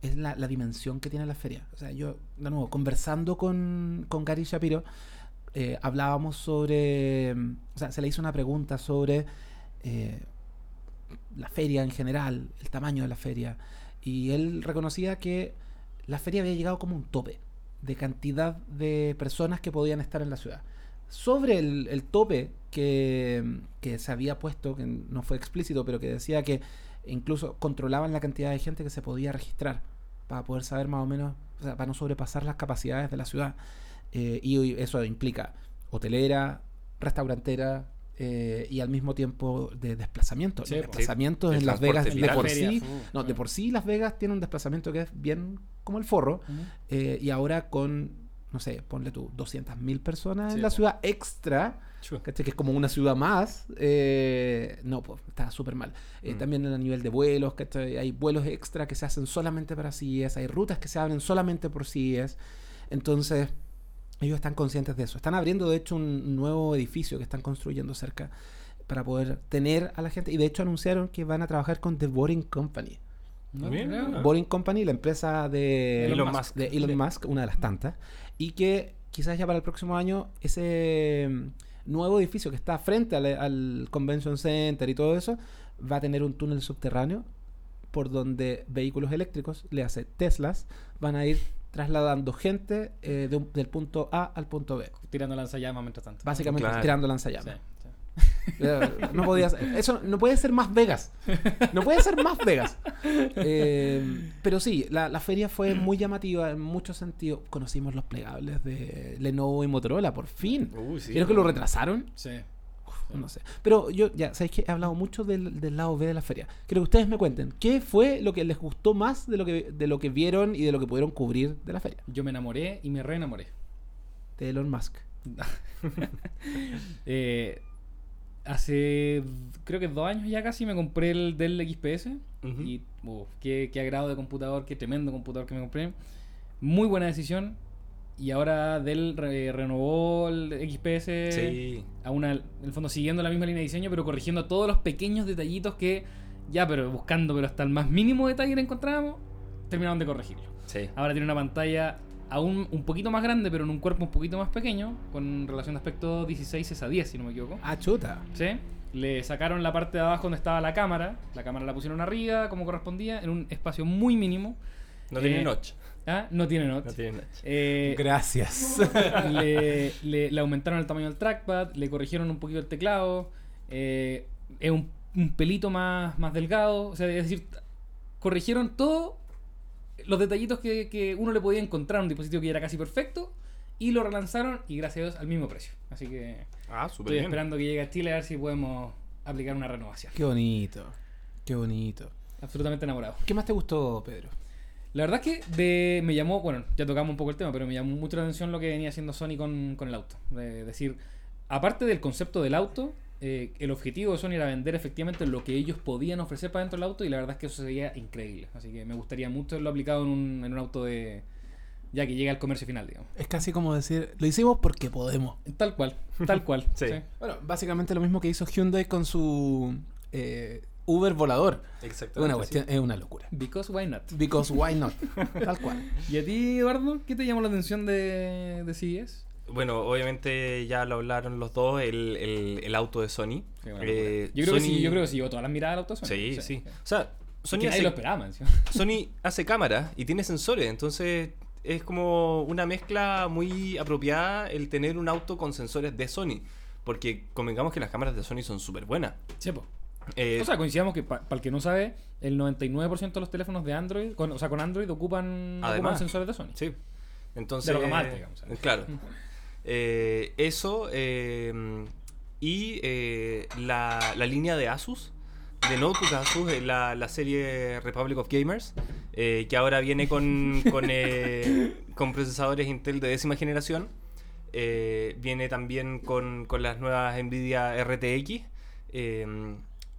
es la, la dimensión que tiene la feria. O sea, yo, de nuevo, conversando con, con Gary Shapiro, eh, hablábamos sobre. O sea, se le hizo una pregunta sobre eh, la feria en general, el tamaño de la feria. Y él reconocía que la feria había llegado como un tope de cantidad de personas que podían estar en la ciudad. Sobre el, tope que, que se había puesto, que no fue explícito, pero que decía que incluso controlaban la cantidad de gente que se podía registrar para poder saber más o menos, para no sobrepasar las capacidades de la ciudad. Eh, y eso implica hotelera, restaurantera eh, y al mismo tiempo de desplazamiento. Sí, Los sí. El en Las Vegas de por sí, fu, no, de ah. por sí Las Vegas tiene un desplazamiento que es bien como el forro. Eh, y ahora con, no sé, ponle tú, 200.000 personas Sí, en la po. ciudad extra, que es como una ciudad más, eh, no, pues está súper mal. Eh, Mm. También a nivel de vuelos, ¿cachai? hay vuelos extra que se hacen solamente para CIES, hay rutas que se abren solamente por CIES. Entonces, ellos están conscientes de eso. Están abriendo, de hecho, un nuevo edificio que están construyendo cerca para poder tener a la gente. Y de hecho anunciaron que van a trabajar con The Boring Company. No. Boring Company, la empresa de Elon Musk. de Elon Sí. Musk, una de las tantas, y que quizás ya para el próximo año ese mm, nuevo edificio que está frente al, al Convention Center y todo eso va a tener un túnel subterráneo por donde vehículos eléctricos, le hace Teslas, van a ir trasladando gente eh, de un- del punto A al punto B. Tirando lanzallamas mientras tanto. Básicamente Claro. tirando lanzallamas. sí. Eh, No podía ser- eso no puede ser más Vegas. No puede ser más Vegas. Eh, pero sí, la, la feria fue muy llamativa en muchos sentidos. Conocimos los plegables de Lenovo y Motorola, por fin. Sí. ¿Vieron que lo retrasaron? Sí. No sé. Pero yo, ya, sabéis que he hablado mucho del, del lado B de la feria. Quiero que ustedes me cuenten, ¿qué fue lo que les gustó más de lo que, de lo que vieron y de lo que pudieron cubrir de la feria? Yo me enamoré y me reenamoré. De Elon Musk. Eh, hace creo que dos años ya casi me compré el Dell XPS Ujú. y uf, qué, qué agrado de computador, qué tremendo computador que me compré. Muy buena decisión. Y ahora Dell re- renovó el XPS Sí. a una, en el fondo siguiendo la misma línea de diseño, pero corrigiendo todos los pequeños detallitos que ya, pero buscando, pero hasta el más mínimo detalle que encontrábamos, terminaron de corregirlo. Sí. Ahora tiene una pantalla aún un poquito más grande, pero en un cuerpo un poquito más pequeño, con relación de aspecto 16 a 10, si no me equivoco. Ah, chuta. ¿Sí? Le sacaron la parte de abajo donde estaba la cámara, la cámara la pusieron arriba, como correspondía, en un espacio muy mínimo. No Eh, tiene notch. Ah, no tiene notch. No tiene notch. Eh, Gracias. le, le- le aumentaron el tamaño del trackpad, le corrigieron un poquito el teclado, eh, es un, un pelito más, más delgado, o sea, es decir, corrigieron todo los detallitos que, que uno le podía encontrar a un dispositivo que ya era casi perfecto y lo relanzaron y gracias a Dios al mismo precio. Así que Ah, estoy bien. esperando que llegue a Chile a ver si podemos aplicar una renovación. Qué bonito. Qué bonito. Absolutamente enamorado. ¿Qué más te gustó, Pedro? La verdad es que de- me llamó, bueno, ya tocamos un poco el tema, pero me llamó mucho la atención lo que venía haciendo Sony con, con el auto. Es decir, aparte del concepto del auto, eh, el objetivo de Sony era vender efectivamente lo que ellos podían ofrecer para dentro del auto y la verdad es que eso sería increíble. Así que me gustaría mucho verlo aplicado en un, en un auto de... ya que llega al comercio final, digamos. Es casi como decir, lo hicimos porque podemos. Tal cual, tal cual. Sí. Bueno, básicamente lo mismo que hizo Hyundai con su eh, Uber volador. Exactamente. Una sí. cuestión, es una locura. Because why not? Because why not? Tal cual. ¿Y a ti, Eduardo? ¿Qué te llamó la atención de, de CES? Bueno, obviamente ya lo hablaron los dos, el, el, el auto de Sony. Eh, yo, creo que sí, yo creo que sí llevó todas las miradas al auto de Sony. Sí, sí. O sea, Sony hace, lo esperaba, encima. Sony hace cámara y tiene sensores, entonces es como una mezcla muy apropiada el tener un auto con sensores de Sony. Porque convengamos que las cámaras de Sony son súper buenas. Sí, po. Eh, O sea, coincidamos que para el que no sabe, el 99% de los teléfonos de Android, con, o sea, con Android ocupan, sensores de Sony. Sí. Entonces, De lo que más, digamos, ¿sabes? Claro. Eh, eso eh, y eh, la, la línea de Asus, de notebook Asus, eh, la, la serie Republic of Gamers, eh, que ahora viene con, con, eh, con procesadores Intel de décima generación. Eh, viene también con, con las nuevas Nvidia RTX.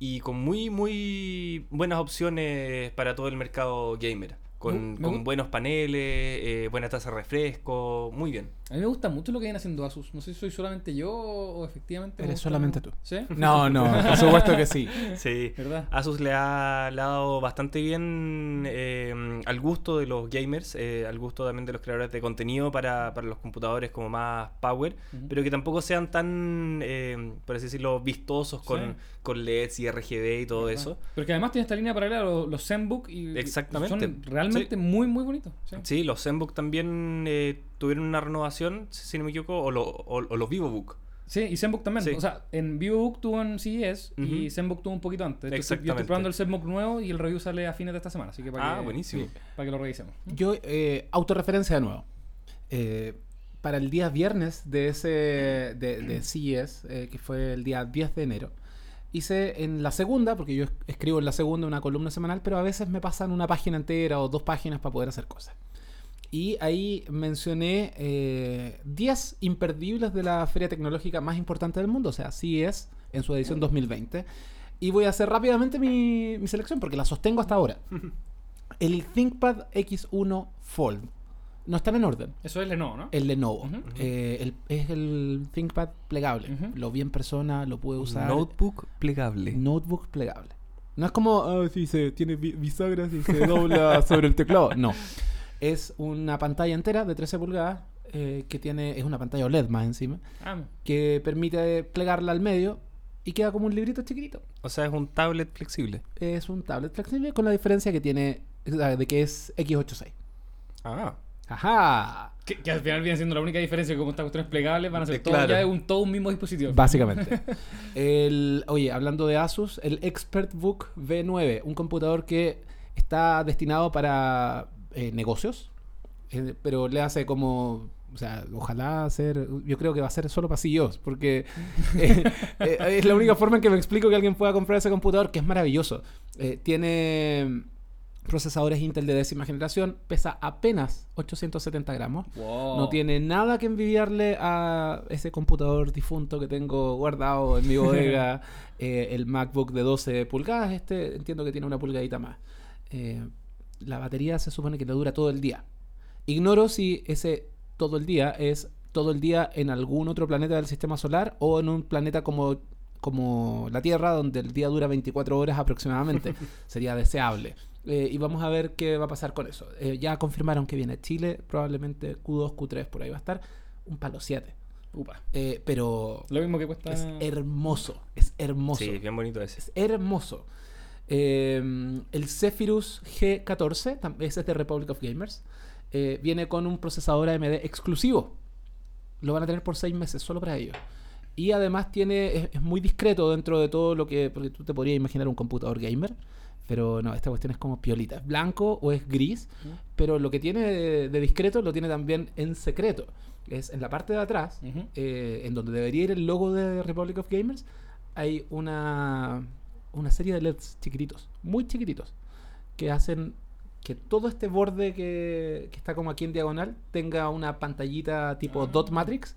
Y con muy, muy buenas opciones para todo el mercado gamer. con, Me- me con gu- buenos paneles, eh, buena tasa de refresco, muy bien. A mí me gusta mucho lo que viene haciendo Asus. No sé si soy solamente yo o efectivamente. me Eres gusta- solamente tú. ¿Sí? No, no, por supuesto que sí. Sí. ¿Verdad? Asus le ha, le ha dado bastante bien eh, al gusto de los gamers, eh, al gusto también de los creadores de contenido para, para los computadores como más power, pero que tampoco sean tan, eh, por así decirlo, vistosos con, Sí. Con LEDs y RGB y todo ¿Verdad? eso. Pero que además tiene esta línea paralela los, los ZenBook y Exactamente. son realmente Sí. muy, muy bonitos. ¿sí? Sí, los ZenBook también eh, tuvieron una renovación, si no me equivoco, o, lo- o- o los VivoBook. Sí, y ZenBook también. Sí. O sea, en VivoBook tuvo en CES y. ZenBook tuvo un poquito antes. Hecho, estoy- Yo estoy probando el ZenBook nuevo y el review sale a fines de esta semana. Así que para Ah, que, buenísimo. para que lo revisemos. Yo, eh, autorreferencia de nuevo. Eh, para el día viernes de ese de, de CES, eh, que fue el día 10 de enero, hice en la segunda, porque yo es- escribo en la segunda una columna semanal, pero a veces me pasan una página entera o dos páginas para poder hacer cosas. Y ahí mencioné eh, 10 imperdibles de la feria tecnológica más importante del mundo, o sea, CES en su edición 2020. Y voy a hacer rápidamente mi, mi selección porque la sostengo hasta ahora. El ThinkPad X1 Fold. No están en orden. Eso es Lenovo, ¿no? El Lenovo. Eh, el- es el ThinkPad plegable. Lo vi en persona, lo pude usar. Notebook plegable. Notebook plegable. No es como, ah, sí, se tiene bi- bisagras y se dobla sobre el teclado. No. Es una pantalla entera de 13 pulgadas eh, que tiene, es una pantalla OLED más encima, Ah, que permite plegarla al medio y queda como un librito chiquitito. O sea, es un tablet flexible. Es un tablet flexible con la diferencia que tiene, de que es X86. Ah. Ajá. que, que al final viene siendo la única diferencia que como estas cuestiones plegables van a ser Eh, todo claro. ya un, todo un mismo dispositivo. Básicamente. El, oye, hablando de Asus, el ExpertBook V9, un computador que está destinado para eh, negocios, eh, pero le hace como, o sea, ojalá hacer, yo creo que va a ser solo para CEOs, porque eh, eh, es la única forma en que me explico que alguien pueda comprar ese computador, que es maravilloso. Eh, tiene procesadores Intel de décima generación, pesa apenas 870 gramos. Wow. No tiene nada que envidiarle a ese computador difunto que tengo guardado en mi bodega, eh, el MacBook de 12 pulgadas. Este entiendo que tiene una pulgadita más. Eh, la batería se supone que le dura todo el día. Ignoro si ese todo el día es todo el día en algún otro planeta del sistema solar o en un planeta como, como la Tierra, donde el día dura 24 horas aproximadamente. Sería deseable. Eh, y vamos a ver qué va a pasar con eso. Eh, ya confirmaron que viene Chile, probablemente Q2, Q3 por ahí va a estar. Un palo 7. Upa. Eh, pero Lo mismo que cuesta. es hermoso, es hermoso. Sí, bien bonito ese. Es hermoso. Eh, el Zephyrus G14, tam- ese es de Republic of Gamers, eh, viene con un procesador AMD exclusivo. Lo van a tener por seis meses, solo para ellos. Y además tiene, es, es muy discreto dentro de todo lo que, porque tú te podrías imaginar un computador gamer, pero no, esta cuestión es como piolita. Es blanco o es gris, pero lo que tiene de, de discreto lo tiene también en secreto. Es en la parte de atrás, eh, en donde debería ir el logo de Republic of Gamers, hay una, una serie de LEDs chiquititos, muy chiquititos, que hacen que todo este borde que, que está como aquí en diagonal tenga una pantallita tipo Ah. dot matrix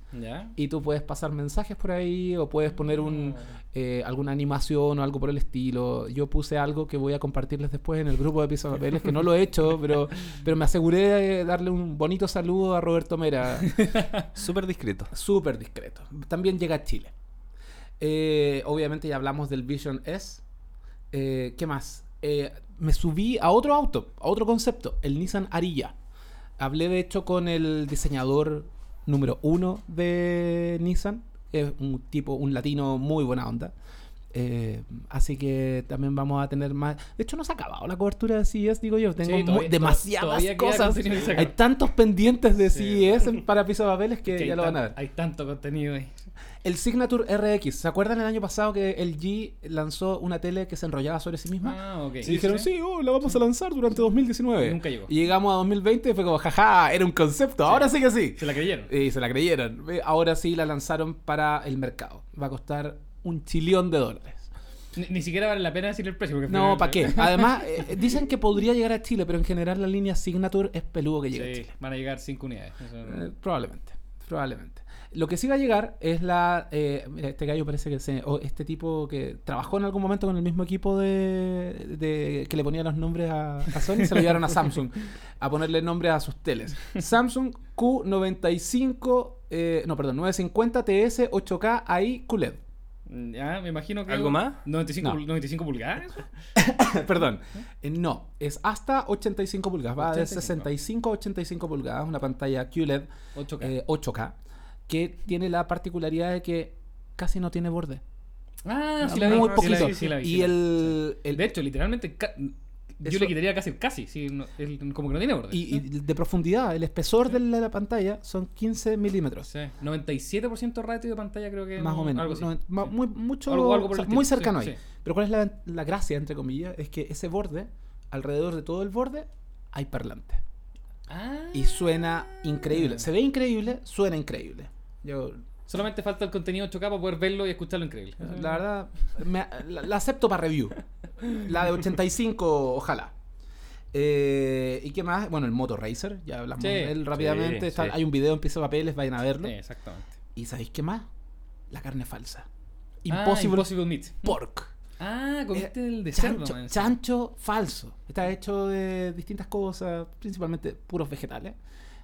y tú puedes pasar mensajes por ahí o puedes poner un, eh, alguna animación o algo por el estilo. Yo puse algo que voy a compartirles después en el grupo de Piso de Papeles, que no lo he hecho, pero, pero me aseguré de darle un bonito saludo a Roberto Mera. Súper discreto. Súper discreto. También llega a Chile. Eh, obviamente ya hablamos del Vision S. Eh, ¿Qué más? Eh, me subí a otro auto, a otro concepto, el Nissan Ariya. Hablé de hecho con el diseñador número uno de Nissan. Es un tipo, un latino muy buena onda. Eh, así que también vamos a tener más. De hecho, no se ha acabado la cobertura de CES, digo yo. Tengo Sí, mu- todavía- demasiadas cosas. Hay tantos pendientes de Sí. CES para piso de papeles que, ya lo van a ver. Hay tanto contenido ahí. El Signature RX. ¿Se acuerdan el año pasado que el G lanzó una tele que se enrollaba sobre sí misma? Ah, ok. y dijeron, sí, oh, la vamos a lanzar durante 2019. Y nunca llegó. Y llegamos a 2020 y fue como, jaja, era un concepto. Ahora sí que sí. Se la creyeron. Y se la creyeron. Ahora sí la lanzaron para el mercado. Va a costar un chillón de dólares. Ni, ni siquiera vale la pena decir el precio. Porque No, ¿para qué? Además, eh, dicen que podría llegar a Chile, pero en general la línea Signature es peludo que llegue a Sí, Chile. van a llegar cinco unidades. Eso- Eh, probablemente, probablemente. lo que sí va a llegar es la. eh, mira, este gallo parece que se. O este tipo que trabajó en algún momento con el mismo equipo de. de- que le ponía los nombres a, a Sony se lo llevaron a Samsung a ponerle nombre a sus teles. Samsung Q95. eh, no, perdón, 950 TS 8K AI QLED. Ya, me imagino que. ¿Algo más? 95, No. pul- 95 pulgadas. Perdón. Eh, no, es hasta 85 pulgadas. Va de 85. 65 a 85 pulgadas. Una pantalla QLED 8K. eh, 8K. Que tiene la particularidad de que casi no tiene borde. ah, sí la vi. muy sí la poquito. vi, sí la vi, sí y el- De hecho, literalmente. Yo Eso- le quitaría casi el casi. Sí, no- el- como que no tiene borde. y, y de profundidad, el espesor de la, la pantalla son 15 milímetros. Sí. 97% ratio de pantalla, creo que. Más o menos. Algo así. No, ma- muy, mucho, Algo- algo o sea, muy cercano ahí. Pero ¿cuál es la, la gracia, entre comillas? Es que ese borde, alrededor de todo el borde, hay parlante. Ah. Y suena increíble. Se ve increíble, suena increíble. Yo, Solamente falta el contenido 8K para poder verlo y escucharlo increíble. la verdad, me- la, la acepto para review. La de 85, ojalá. Eh, ¿Y qué más? Bueno, el Moto Racer, ya hablamos Sí, de él rápidamente. sí, Está- sí. Hay un video en piso de papeles, vayan a verlo. Exactamente. ¿Y sabéis qué más? La carne falsa. Ah, Impossible, Impossible Meat. Pork. Ah, comiste Eh, el de cerdo. chancho, man. chancho falso. Está hecho de distintas cosas, principalmente puros vegetales.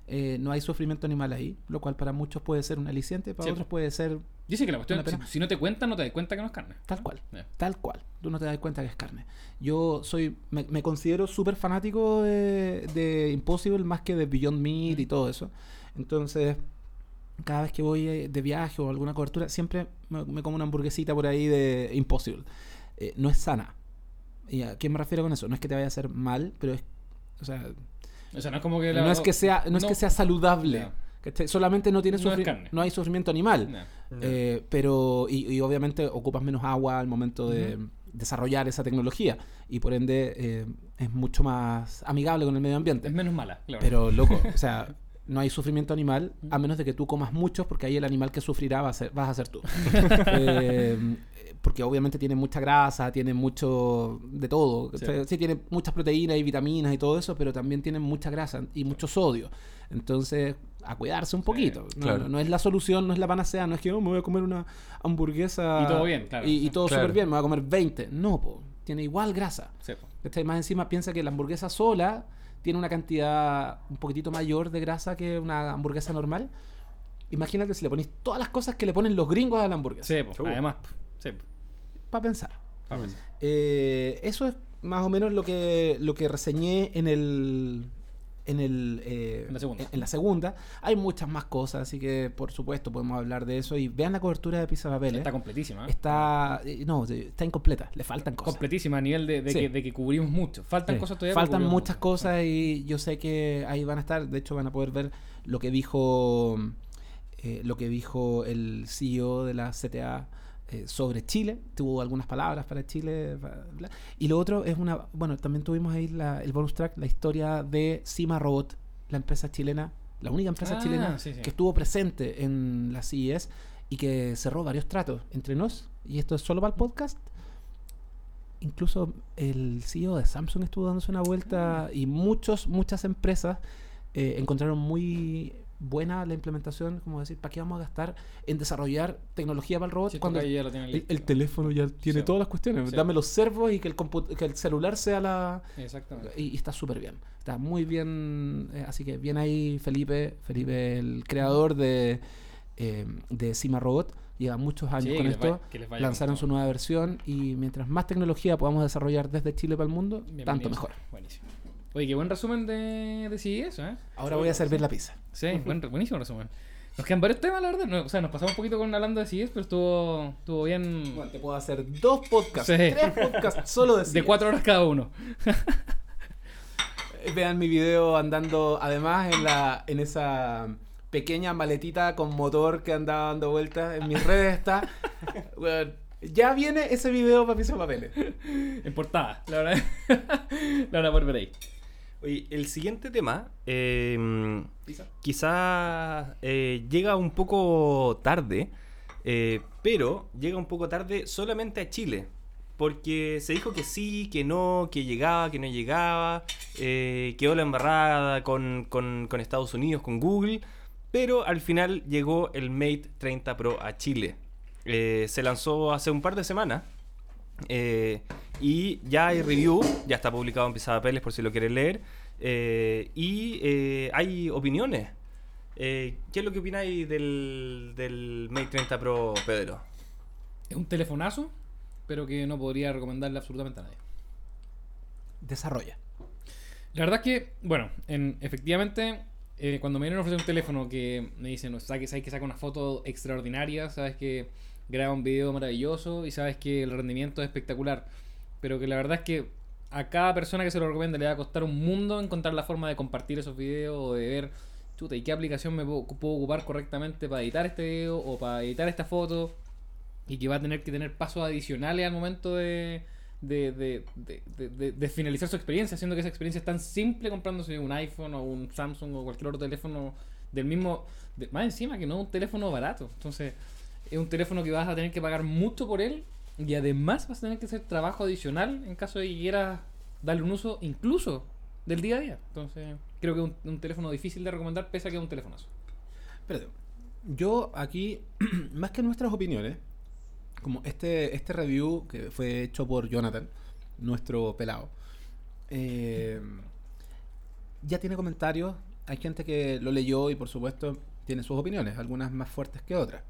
Eh, no hay sufrimiento animal ahí, lo cual para muchos puede ser un aliciente, para Sí. otros puede ser Dice que la cuestión, si, si no te cuentan, no te das cuenta que no es carne. tal cual. Tal cual. Tú no te das cuenta que es carne. Yo soy, me, me considero súper fanático de, de Impossible más que de Beyond Meat y todo eso. Entonces, cada vez que voy eh, de viaje o alguna cobertura, siempre me, me como una hamburguesita por ahí de Impossible. Eh, no es sana. ¿Y a qué me refiero con eso? No es que te vaya a hacer mal, pero es. O sea, O sea, no es como que la- no es que sea, no es que sea saludable. Solamente no tiene No no hay sufrimiento animal. Eh, pero, y, y obviamente ocupas menos agua al momento de desarrollar esa tecnología. Y por ende eh, es mucho más amigable con el medio ambiente. Es menos mala, claro. Pero, loco, o sea, no hay sufrimiento animal a menos de que tú comas muchos, porque ahí el animal que sufrirá va a ser, vas a ser tú. Eh, porque obviamente tiene mucha grasa, tiene mucho de todo. Sí. Tiene muchas proteínas y vitaminas y todo eso, pero también tiene mucha grasa y mucho sodio. Entonces, a cuidarse un poquito. No, claro. no, no es la solución, no es la panacea, no es que oh, me voy a comer una hamburguesa Y todo bien, claro. y, y todo Claro. súper bien, me voy a comer 20. No, po, tiene igual grasa. Sí, po. ¿Cachai? Más encima piensa que la hamburguesa sola tiene una cantidad un poquitito mayor de grasa que una hamburguesa normal. Imagínate si le ponéis todas las cosas que le ponen los gringos a la hamburguesa. Sí. Uh. Además, sí. Para pensar. Pa' pensar. Eh, eso es más o menos lo que, lo que reseñé en el. En, el, eh, En la segunda. en- en la segunda. Hay muchas más cosas, así que por supuesto podemos hablar de eso. Y vean la cobertura de Pizza Papeles. Está completísima. ¿eh? Está. eh, No, está incompleta. Le faltan cosas. completísima a nivel de, de Sí. que, de que cubrimos mucho. Faltan Sí. cosas todavía. Faltan muchas mucho. cosas y yo sé que ahí van a estar. De hecho, van a poder ver lo que dijo eh, lo que dijo el CEO de la CTA eh, sobre Chile. Tuvo algunas palabras para Chile. bla, bla. Y lo otro es una. Bueno, también tuvimos ahí la- el bonus track, la historia de Cima Robot, la empresa chilena, la única empresa Ah, chilena sí, sí. que estuvo presente en la CES y que cerró varios tratos entre nos. Y esto es solo para el podcast. Incluso el CEO de Samsung estuvo dándose una vuelta y muchos, muchas empresas eh, encontraron muy buena la implementación, como decir, ¿para qué vamos a gastar en desarrollar tecnología para el robot Sí, cuando el, listo. el teléfono ya tiene Sí. todas las cuestiones? Sí. Dame los servos y que el, que el celular sea la... Exactamente. Y, y está súper bien. Está muy bien. eh, así que bien ahí Felipe, Felipe, el creador de, eh, de Cima Robot. Lleva muchos años con esto. lanzaron su nueva versión y mientras más tecnología podamos desarrollar desde Chile para el mundo, Bienvenido. tanto mejor. Buenísimo. Oye, qué buen resumen de, de CES, ¿eh? Ahora voy a servir la pizza. Sí, buen, buenísimo resumen. Nos quedan varios temas, la verdad. No, o sea, nos pasamos un poquito con hablando de CES, pero estuvo, estuvo bien. Bueno, te puedo hacer dos podcasts, Sí. tres podcasts solo de de CES. cuatro horas cada uno. Eh, Vean mi video andando, además, en, la, en esa pequeña maletita con motor que andaba dando vueltas. En mis redes está. Bueno, ya viene ese video para piso papeles. En portada, la verdad. la verdad, por ver ahí. Oye, el siguiente tema eh, quizás eh, llega un poco tarde, eh, pero llega un poco tarde solamente a Chile. Porque se dijo que sí, que no, que llegaba, que no llegaba, eh, quedó la embarrada con, con- con Estados Unidos, con Google, Pero al final llegó el Mate 30 Pro a Chile. Eh, se lanzó hace un par de semanas. eh, y ya hay review, ya está publicado en Papeles por si lo quieren leer. eh, y eh, hay opiniones. Eh, ¿Qué es lo que opináis del, del Mate 30 Pro, Pedro? Es un telefonazo, pero que no podría recomendarle absolutamente a nadie. Desarrolla. La verdad es que, bueno, en, efectivamente, eh, cuando me vienen a ofrecer un teléfono que me dicen, no, sabes que sabes que saca una foto extraordinaria, sabes que graba un video maravilloso y sabes que el rendimiento es espectacular, pero que la verdad es que a cada persona que se lo recomienda le va a costar un mundo encontrar la forma de compartir esos videos o de ver, chuta, ¿y qué aplicación me puedo, puedo ocupar correctamente para editar este video o para editar esta foto? Y que va a tener que tener pasos adicionales al momento de, de, de, de- de- finalizar su experiencia, haciendo que esa experiencia es tan simple comprándose un iPhone o un Samsung o cualquier otro teléfono del mismo, más encima que no un teléfono barato. Entonces, es un teléfono que vas a tener que pagar mucho por él y además vas a tener que hacer trabajo adicional en caso de que quieras darle un uso incluso del día a día. Entonces, creo que es un, teléfono difícil de recomendar pese a que es un teléfonazo. Espérate. Yo aquí, más que nuestras opiniones, como este, este review que fue hecho por Jonathan, nuestro pelado, eh, ya tiene comentarios. Hay gente que lo leyó y por supuesto tiene sus opiniones, algunas más fuertes que otras.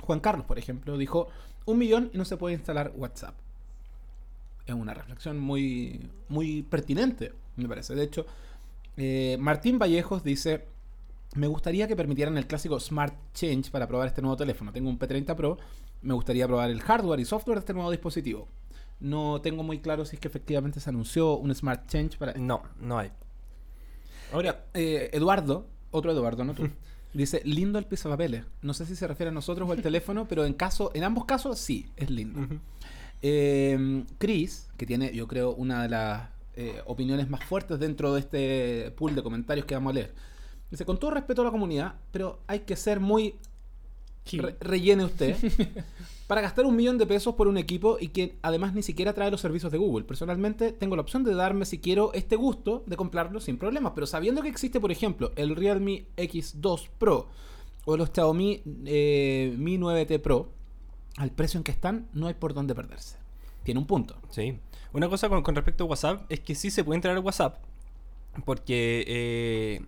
Juan Carlos, por ejemplo, dijo un millón y no se puede instalar WhatsApp. Es una reflexión muy, muy pertinente, me parece. De hecho, eh, Martín Vallejos dice, me gustaría que permitieran el clásico Smart Change para probar este nuevo teléfono. Tengo un P30 Pro, me gustaría probar el hardware y software de este nuevo dispositivo. No tengo muy claro si es que efectivamente se anunció un Smart Change para... No, no hay. Ahora, Eh, Eduardo, otro Eduardo, no tú. Dice, lindo el pisapapeles. No sé si se refiere a nosotros o al teléfono, pero en caso, en ambos casos sí, es lindo. Eh, Chris, que tiene, yo creo, una de las eh, opiniones más fuertes dentro de este pool de comentarios que vamos a leer. Dice, con todo respeto a la comunidad, pero hay que ser muy... re- rellene usted. para gastar un millón de pesos por un equipo y que además ni siquiera trae los servicios de Google. Personalmente tengo la opción de darme si quiero este gusto de comprarlo sin problemas, pero sabiendo que existe, por ejemplo, el Realme X2 Pro o los Xiaomi eh, Mi 9T Pro, al precio en que están, no hay por dónde perderse. Tiene un punto. Sí. Una cosa con, respecto a WhatsApp es que sí se puede entrar a WhatsApp porque eh,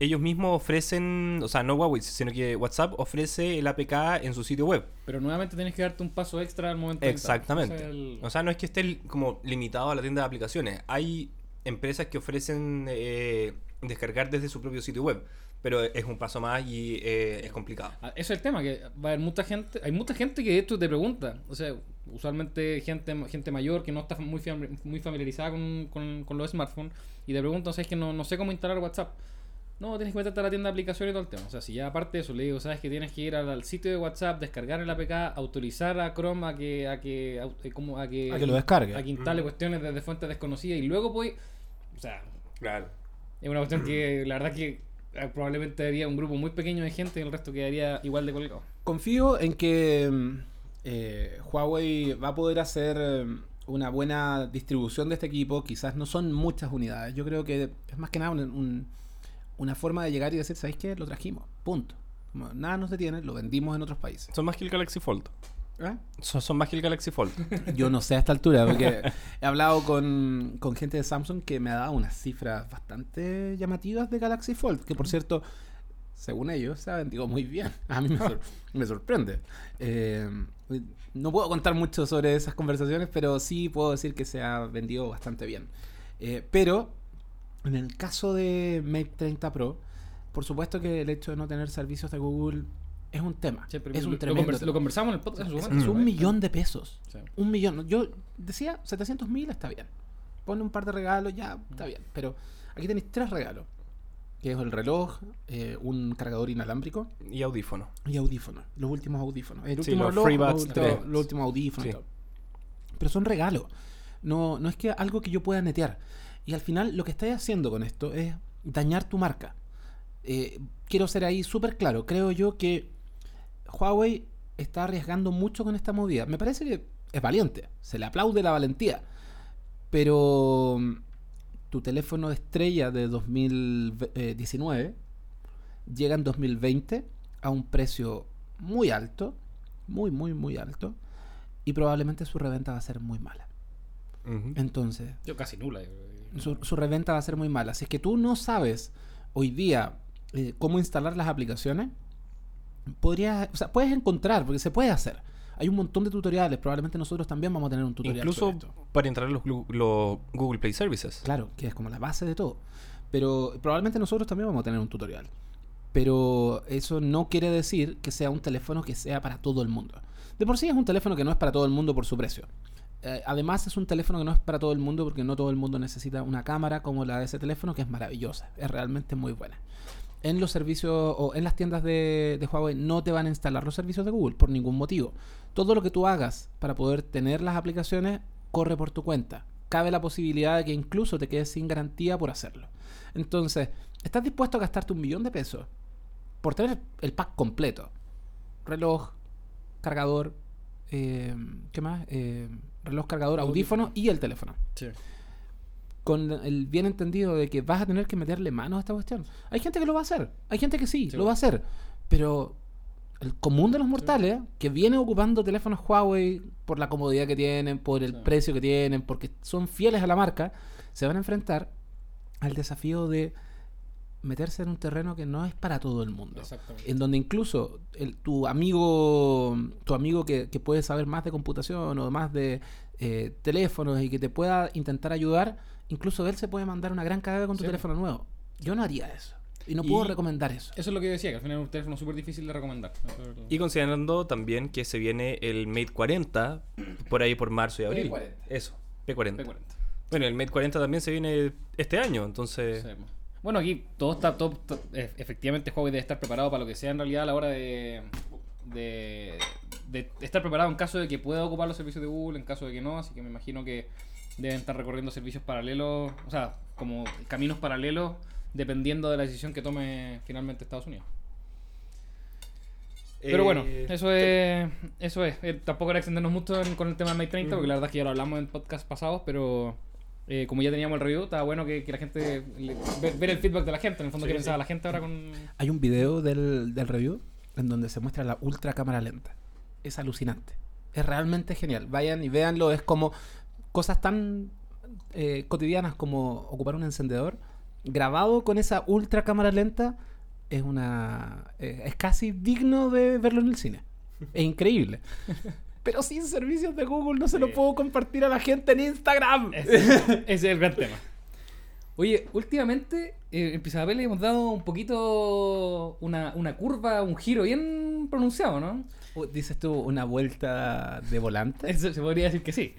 ellos mismos ofrecen, o sea, no Huawei, sino que WhatsApp ofrece el APK en su sitio web. Pero nuevamente tienes que darte un paso extra al momento. Exactamente. Ese es el- O sea, no es que esté como limitado a la tienda de aplicaciones. Hay empresas que ofrecen eh, descargar desde su propio sitio web, pero es un paso más y eh, es complicado. Ah, Ese es el tema, que va a haber mucha gente, hay mucha gente que esto te pregunta, o sea, usualmente gente, gente mayor que no está muy, muy familiarizada con, con- con los smartphones y te preguntan, ¿sabes que no, no sé cómo instalar WhatsApp? No, tienes que meterte a la tienda de aplicaciones y todo el tema. O sea, si ya aparte de eso le digo, sabes que tienes que ir al, al sitio de WhatsApp, descargar el APK, autorizar a Chrome a que, a que, au- eh, como, a que, A que lo descargue. a que instale cuestiones desde fuentes desconocidas y luego pues, o sea, Claro. es una cuestión que la verdad que eh, probablemente haría un grupo muy pequeño de gente y el resto quedaría igual de colgado. Confío en que mm, eh, Huawei va a poder hacer mm, una buena distribución de este equipo. Quizás no son muchas unidades. Yo creo que es más que nada un- un- una forma de llegar y decir, ¿sabéis qué? Lo trajimos. Punto. Como nada nos detiene, lo vendimos en otros países. Son más que el Galaxy Fold. ¿Eh? Son, son más que el Galaxy Fold. Yo no sé a esta altura, porque he hablado con, con gente de Samsung que me ha dado unas cifras bastante llamativas de Galaxy Fold, que por cierto, según ellos, se ha vendido muy bien. A mí me, sor- me sorprende. Eh, no puedo contar mucho sobre esas conversaciones, pero sí puedo decir que se ha vendido bastante bien. Eh, pero, en el caso de Mate 30 Pro, por supuesto que el hecho de no tener servicios de Google es un tema. Sí, pero es un lo, tremendo lo conversamos en el podcast. Es, un millón de pesos. Sí. Un millón. Yo decía 700 mil está bien. Pone un par de regalos, ya está bien. Pero aquí tenéis tres regalos. Que es el reloj, eh, un cargador inalámbrico y audífono. y audífonos. Los últimos audífonos. El Sí, último los reloj, FreeBuds los, 3. los últimos audífonos Sí. Pero son regalos. No, no es que algo que yo pueda netear. Y al final lo que estáis haciendo con esto es dañar tu marca. Eh, quiero ser ahí súper claro. Creo yo que Huawei está arriesgando mucho con esta movida. Me parece que es valiente. Se le aplaude la valentía. Pero mm, tu teléfono de estrella de 2019 llega en 2020 a un precio muy alto, muy, muy, muy alto, y probablemente su reventa va a ser muy mala. Entonces, Yo casi nula. yo- su, su reventa va a ser muy mala. Si es que tú no sabes hoy día eh, cómo instalar las aplicaciones, podrías, o sea, puedes encontrar, porque se puede hacer. Hay un montón de tutoriales, probablemente nosotros también vamos a tener un tutorial. Incluso sobre esto. para entrar a los, glu- los Google Play Services. Claro, que es como la base de todo. Pero probablemente nosotros también vamos a tener un tutorial. Pero eso no quiere decir que sea un teléfono que sea para todo el mundo. De por sí es un teléfono que no es para todo el mundo por su precio. Eh, además es un teléfono que no es para todo el mundo porque no todo el mundo necesita una cámara como la de ese teléfono que es maravillosa. Es realmente muy buena. En los servicios o en las tiendas de, Huawei no te van a instalar los servicios de Google por ningún motivo. Todo lo que tú hagas para poder tener las aplicaciones corre por tu cuenta. Cabe la posibilidad de que incluso te quedes sin garantía por hacerlo. Entonces, ¿estás dispuesto a gastarte un millón de pesos por tener el pack completo? Reloj, cargador, eh, ¿qué más? Eh, reloj, cargador, audífono. y el teléfono. Con el bien entendido de que vas a tener que meterle manos a esta cuestión. Hay gente que lo va a hacer, hay gente que sí, Sí, lo va a hacer, pero el común de los mortales que viene ocupando teléfonos Huawei por la comodidad que tienen, por el Sí. precio que tienen, porque son fieles a la marca, se van a enfrentar al desafío de meterse en un terreno que no es para todo el mundo Exactamente. en donde incluso el- tu amigo tu amigo que, que puede saber más de computación o más de eh, teléfonos y que te pueda intentar ayudar incluso él se puede mandar una gran cagada con tu Sí. teléfono nuevo yo no haría eso y no Y- puedo recomendar eso Eso es lo que yo decía, que al final es un teléfono súper difícil de recomendar. Y considerando también que se viene el Mate 40 por ahí por marzo y abril. P40. Eso, P40. P40. Bueno, el Mate 40 también se viene este año, entonces... Sí, mo. Bueno, aquí todo está, todo, to- e- efectivamente Huawei debe estar preparado para lo que sea en realidad a la hora de, de, de estar preparado en caso de que pueda ocupar los servicios de Google, en caso de que no, así que me imagino que deben estar recorriendo servicios paralelos, o sea, como caminos paralelos, dependiendo de la decisión que tome finalmente Estados Unidos. Pero bueno, Eh, eso es. Eso es. Eh, tampoco era extendernos mucho en- con el tema del Mate 30, porque la verdad es que ya lo hablamos en podcast pasados, pero eh, como ya teníamos el review, estaba bueno que, que la gente. le- ver, ver el feedback de la gente, en el fondo, Sí, qué pensaba sí. la gente ahora con. hay un video del, del review en donde se muestra la ultra cámara lenta es alucinante es realmente genial vayan y véanlo es como cosas tan eh, cotidianas como ocupar un encendedor grabado con esa ultra cámara lenta es una eh, es casi digno de verlo en el cine es increíble pero sin servicios de Google no se lo Sí. puedo compartir a la gente en Instagram Ese, ese es el gran tema. Oye, últimamente eh, en Pizabel hemos dado un poquito una, una curva, un giro bien pronunciado, ¿no? Uh, dices tú una vuelta de volante Eso se podría decir que sí.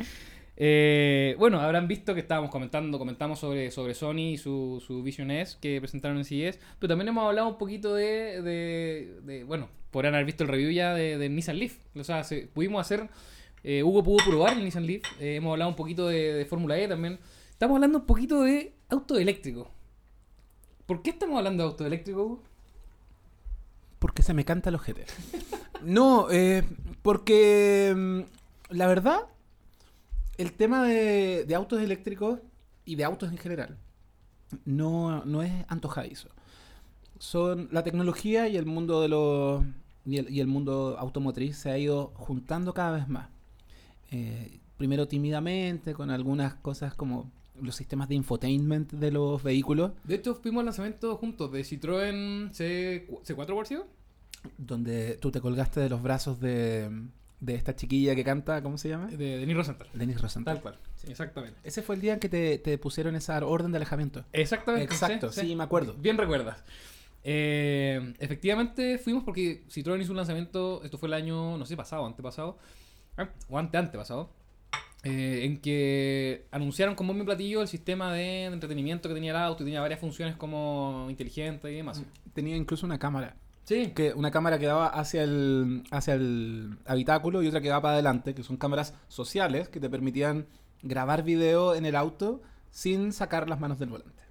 Eh, bueno, habrán visto que estábamos comentando, comentamos sobre, sobre Sony y su, su Vision S que presentaron en CES, pero también hemos hablado un poquito de, de, de- bueno, podrían haber visto el review ya de, Nissan Leaf. O sea, se- pudimos hacer, eh, Hugo pudo probar el Nissan Leaf, eh, hemos hablado un poquito de, de Fórmula E también. Estamos hablando un poquito de auto eléctrico. ¿Por qué estamos hablando de auto eléctrico, Hugo? Porque se me canta el ojete. No, eh, porque mm, la verdad, el tema de, de autos eléctricos y de autos en general no, no es antojadizo. Son la tecnología y el mundo de los y el, y el mundo automotriz se ha ido juntando cada vez más. Eh, primero tímidamente con algunas cosas como los sistemas de infotainment de los vehículos, De hecho, fuimos al lanzamiento juntos de Citroën C, C4 por sido? donde tú te colgaste de los brazos de, de esta chiquilla que canta, ¿cómo se llama? De, de Niro Center. Denis Rosenthal. Tal cual. Sí, exactamente. Ese fue el día en que te, te pusieron esa orden de alejamiento. Exactamente. Exacto, sí, me acuerdo. Bien recuerdas. Eh, efectivamente fuimos porque Citroën hizo un lanzamiento, esto fue el año, no sé, pasado, antepasado, an- o ante antepasado, eh, en que anunciaron con bombo y platillo el sistema de entretenimiento que tenía el auto y tenía varias funciones como inteligente y demás. Tenía incluso una cámara. Sí, Que una cámara que daba hacia el, hacia el habitáculo y otra que daba para adelante, que son cámaras sociales que te permitían grabar video en el auto sin sacar las manos del volante.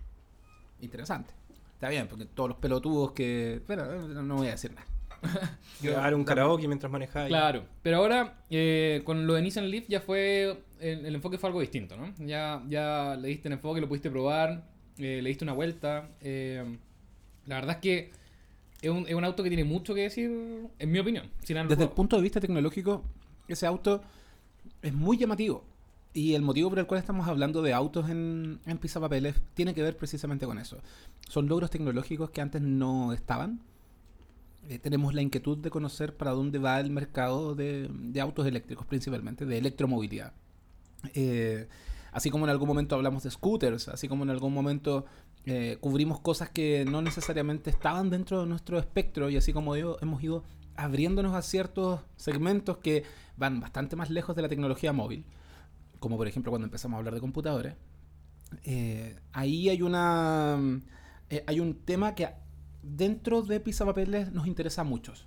Interesante. Está bien, porque todos los pelotudos que... Bueno, no voy a decir nada. Grabar un karaoke mientras manejáis. Claro, pero ahora eh, con lo de Nissan Leaf ya fue, el, el enfoque fue algo distinto, ¿no? Ya, ya le diste el enfoque, lo pudiste probar, eh, le diste una vuelta. eh, la verdad es que es un, es un auto que tiene mucho que decir, en mi opinión. sin Desde el punto de vista tecnológico, ese auto es muy llamativo. Y el motivo por el cual estamos hablando de autos en, en Pisapapeles tiene que ver precisamente con eso. Son logros tecnológicos que antes no estaban. Eh, tenemos la inquietud de conocer para dónde va el mercado de, de autos eléctricos, principalmente, de electromovilidad. Eh, así como en algún momento hablamos de scooters, así como en algún momento eh, cubrimos cosas que no necesariamente estaban dentro de nuestro espectro y así como yo, hemos ido abriéndonos a ciertos segmentos que van bastante más lejos de la tecnología móvil, como por ejemplo cuando empezamos a hablar de computadores, eh, ahí hay una eh, hay un tema que dentro de Pisapapeles nos interesa a muchos,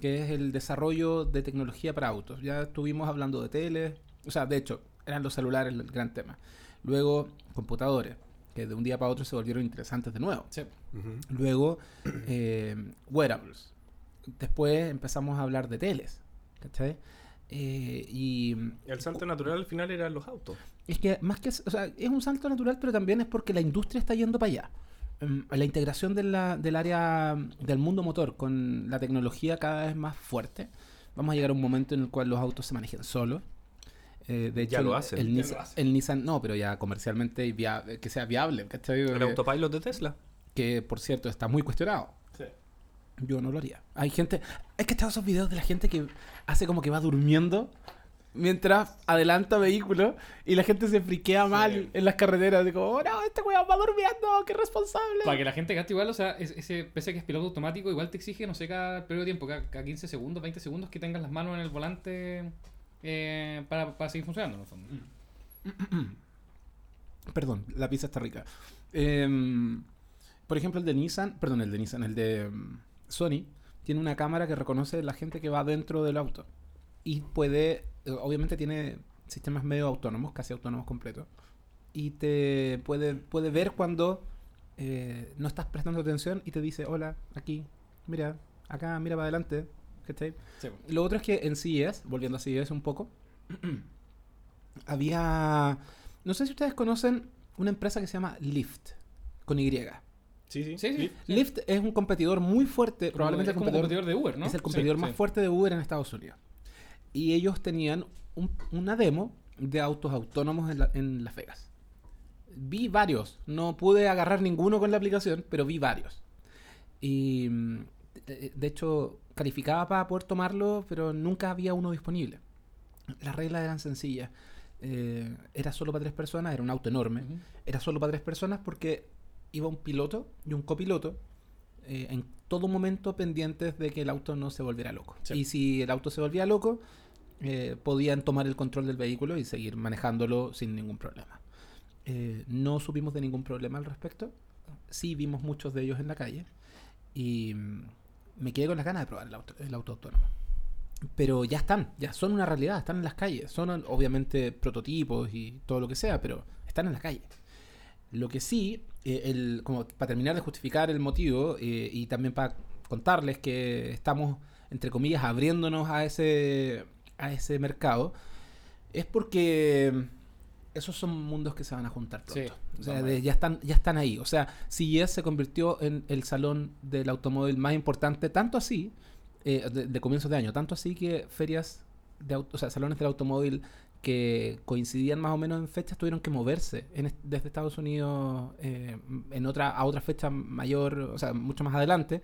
que es el desarrollo de tecnología para autos. Ya estuvimos hablando de tele, o sea, de hecho, eran los celulares el gran tema. Luego, computadores, que de un día para otro se volvieron interesantes de nuevo. Sí. Luego, eh, wearables. Después empezamos a hablar de teles. ¿Cachai? Eh, y El salto natural al final eran los autos. es que más que... O sea, es un salto natural, pero también es porque la industria está yendo para allá. Em, La integración de la- del área del mundo motor con la tecnología cada vez más fuerte. Vamos a llegar a un momento en el cual los autos se manejen solos. Eh, de hecho, Ya lo hacen. El, Nissan, lo hacen. el Nissan, no, pero ya comercialmente que sea viable. ¿cachai? El autopilot de Tesla. que por cierto está muy cuestionado. Yo no lo haría. Hay gente. Es que estado esos videos de la gente que hace como que va durmiendo mientras adelanta vehículos y la gente se friquea mal en las carreteras. Digo, oh no, este weón va durmiendo, qué responsable. Para que la gente gaste igual, o sea, es- ese, pese a que es piloto automático, igual te exige, no sé, cada periodo de tiempo, cada, cada 15 segundos, 20 segundos, que tengas las manos en el volante eh, para, para seguir funcionando, en el fondo. Perdón, la pizza está rica. Em, por ejemplo, el de Nissan, perdón, el de Nissan, el de em, Sony, tiene una cámara que reconoce la gente que va dentro del auto. Y puede, eh, obviamente tiene sistemas medio autónomos, casi autónomos completos. Y te puede, puede ver cuando eh, no estás prestando atención y te dice, hola, aquí, mira, acá, mira para adelante. ¿cachai? Sí. Lo otro es que en CES, volviendo a CES un poco, había... No sé si ustedes conocen una empresa que se llama Lyft, con Y. Sí, sí. Sí, sí. Lyft es un competidor muy fuerte, probablemente es el competidor, competidor de Uber, ¿no? es el competidor más fuerte de Uber en Estados Unidos. Y ellos tenían un- una demo de autos autónomos en, la- en Las Vegas. Vi varios, no pude agarrar ninguno con la aplicación, pero vi varios. Y de hecho calificaba para poder tomarlo, pero nunca había uno disponible. Las reglas eran sencillas. Eh, era solo para tres personas, era un auto enorme. Era solo para tres personas porque iba un piloto y un copiloto eh, en todo momento pendientes de que el auto no se volviera loco. Sí. Y si el auto se volvía loco, eh, podían tomar el control del vehículo y seguir manejándolo sin ningún problema. Eh, no supimos de ningún problema al respecto. Sí vimos muchos de ellos en la calle. Y mm, me quedé con las ganas de probar el auto, el auto autónomo. Pero ya están, ya son una realidad, están en las calles. Son obviamente prototipos y todo lo que sea, pero están en la calle. Lo que sí, eh, el, como para terminar de justificar el motivo eh, y también para contarles que estamos, entre comillas, abriéndonos a ese, a ese mercado, es porque esos son mundos que se van a juntar pronto. Sí, o sea, de- ya, están, ya están ahí. O sea, CES se convirtió en el salón del automóvil más importante, tanto así, eh, de, de comienzos de año, tanto así que ferias de auto, o sea, salones del automóvil que coincidían más o menos en fechas tuvieron que moverse en desde Estados Unidos eh, en otra a otra fecha mayor, o sea, mucho más adelante,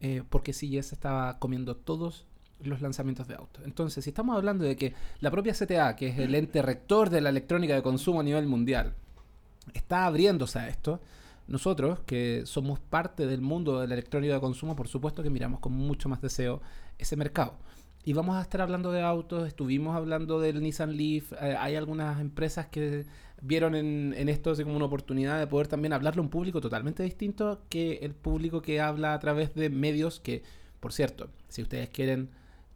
eh, porque CES estaba comiendo todos los lanzamientos de autos. Entonces, si estamos hablando de que la propia CTA, que es el ente rector de la electrónica de consumo a nivel mundial, está abriéndose a esto, nosotros, que somos parte del mundo de la electrónica de consumo, por supuesto que miramos con mucho más deseo ese mercado. Y vamos a estar hablando de autos, estuvimos hablando del Nissan Leaf, eh, hay algunas empresas que vieron en, en esto así como una oportunidad de poder también hablarle a un público totalmente distinto que el público que habla a través de medios que, por cierto, si ustedes quieren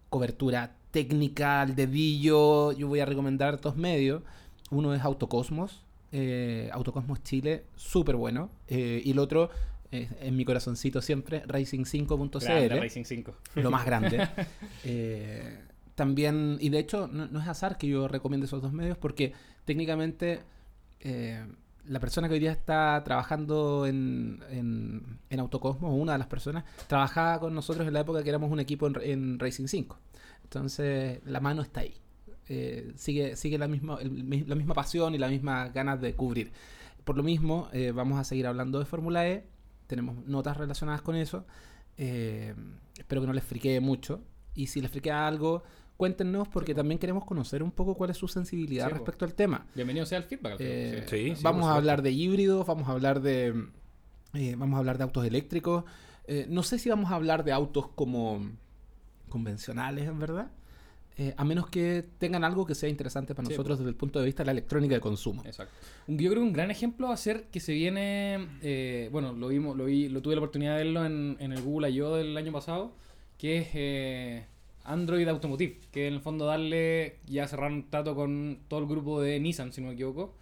cobertura técnica al dedillo, yo voy a recomendar dos medios. Uno es Autocosmos, eh, Autocosmos Chile, súper bueno. eh, y el otro, eh, en mi corazoncito siempre, Grande, Racing5.cl, Racing 5. lo más grande. Eh, también, y de hecho, no, no es azar que yo recomiende esos dos medios porque técnicamente eh, la persona que hoy día está trabajando en, en, en Autocosmos, una de las personas, trabajaba con nosotros en la época que éramos un equipo en, en Racing 5. Entonces, la mano está ahí. Eh, sigue sigue la, misma, el la misma pasión y las mismas ganas de cubrir. Por lo mismo, eh, vamos a seguir hablando de Fórmula E. Tenemos notas relacionadas con eso. Eh, espero que no les friquee mucho. Y si les friquea algo, cuéntenos porque también queremos conocer un poco cuál es su sensibilidad Sí, po. respecto al tema. Bienvenido sea el feedback. al Eh, sí. Vamos a hablar de híbridos, vamos a hablar de eh, vamos a hablar de autos eléctricos. Eh, no sé si vamos a hablar de autos como convencionales, en verdad. Eh, a menos que tengan algo que sea interesante para Sí, nosotros desde el punto de vista de la electrónica de consumo. Exacto. Yo creo que un gran ejemplo va a ser que se viene, eh, bueno, lo vimos, lo vi, lo tuve la oportunidad de verlo en, en el Google I.O. del año pasado, que es eh, Android Automotive, que en el fondo darle, ya cerraron un trato con todo el grupo de Nissan, si no me equivoco,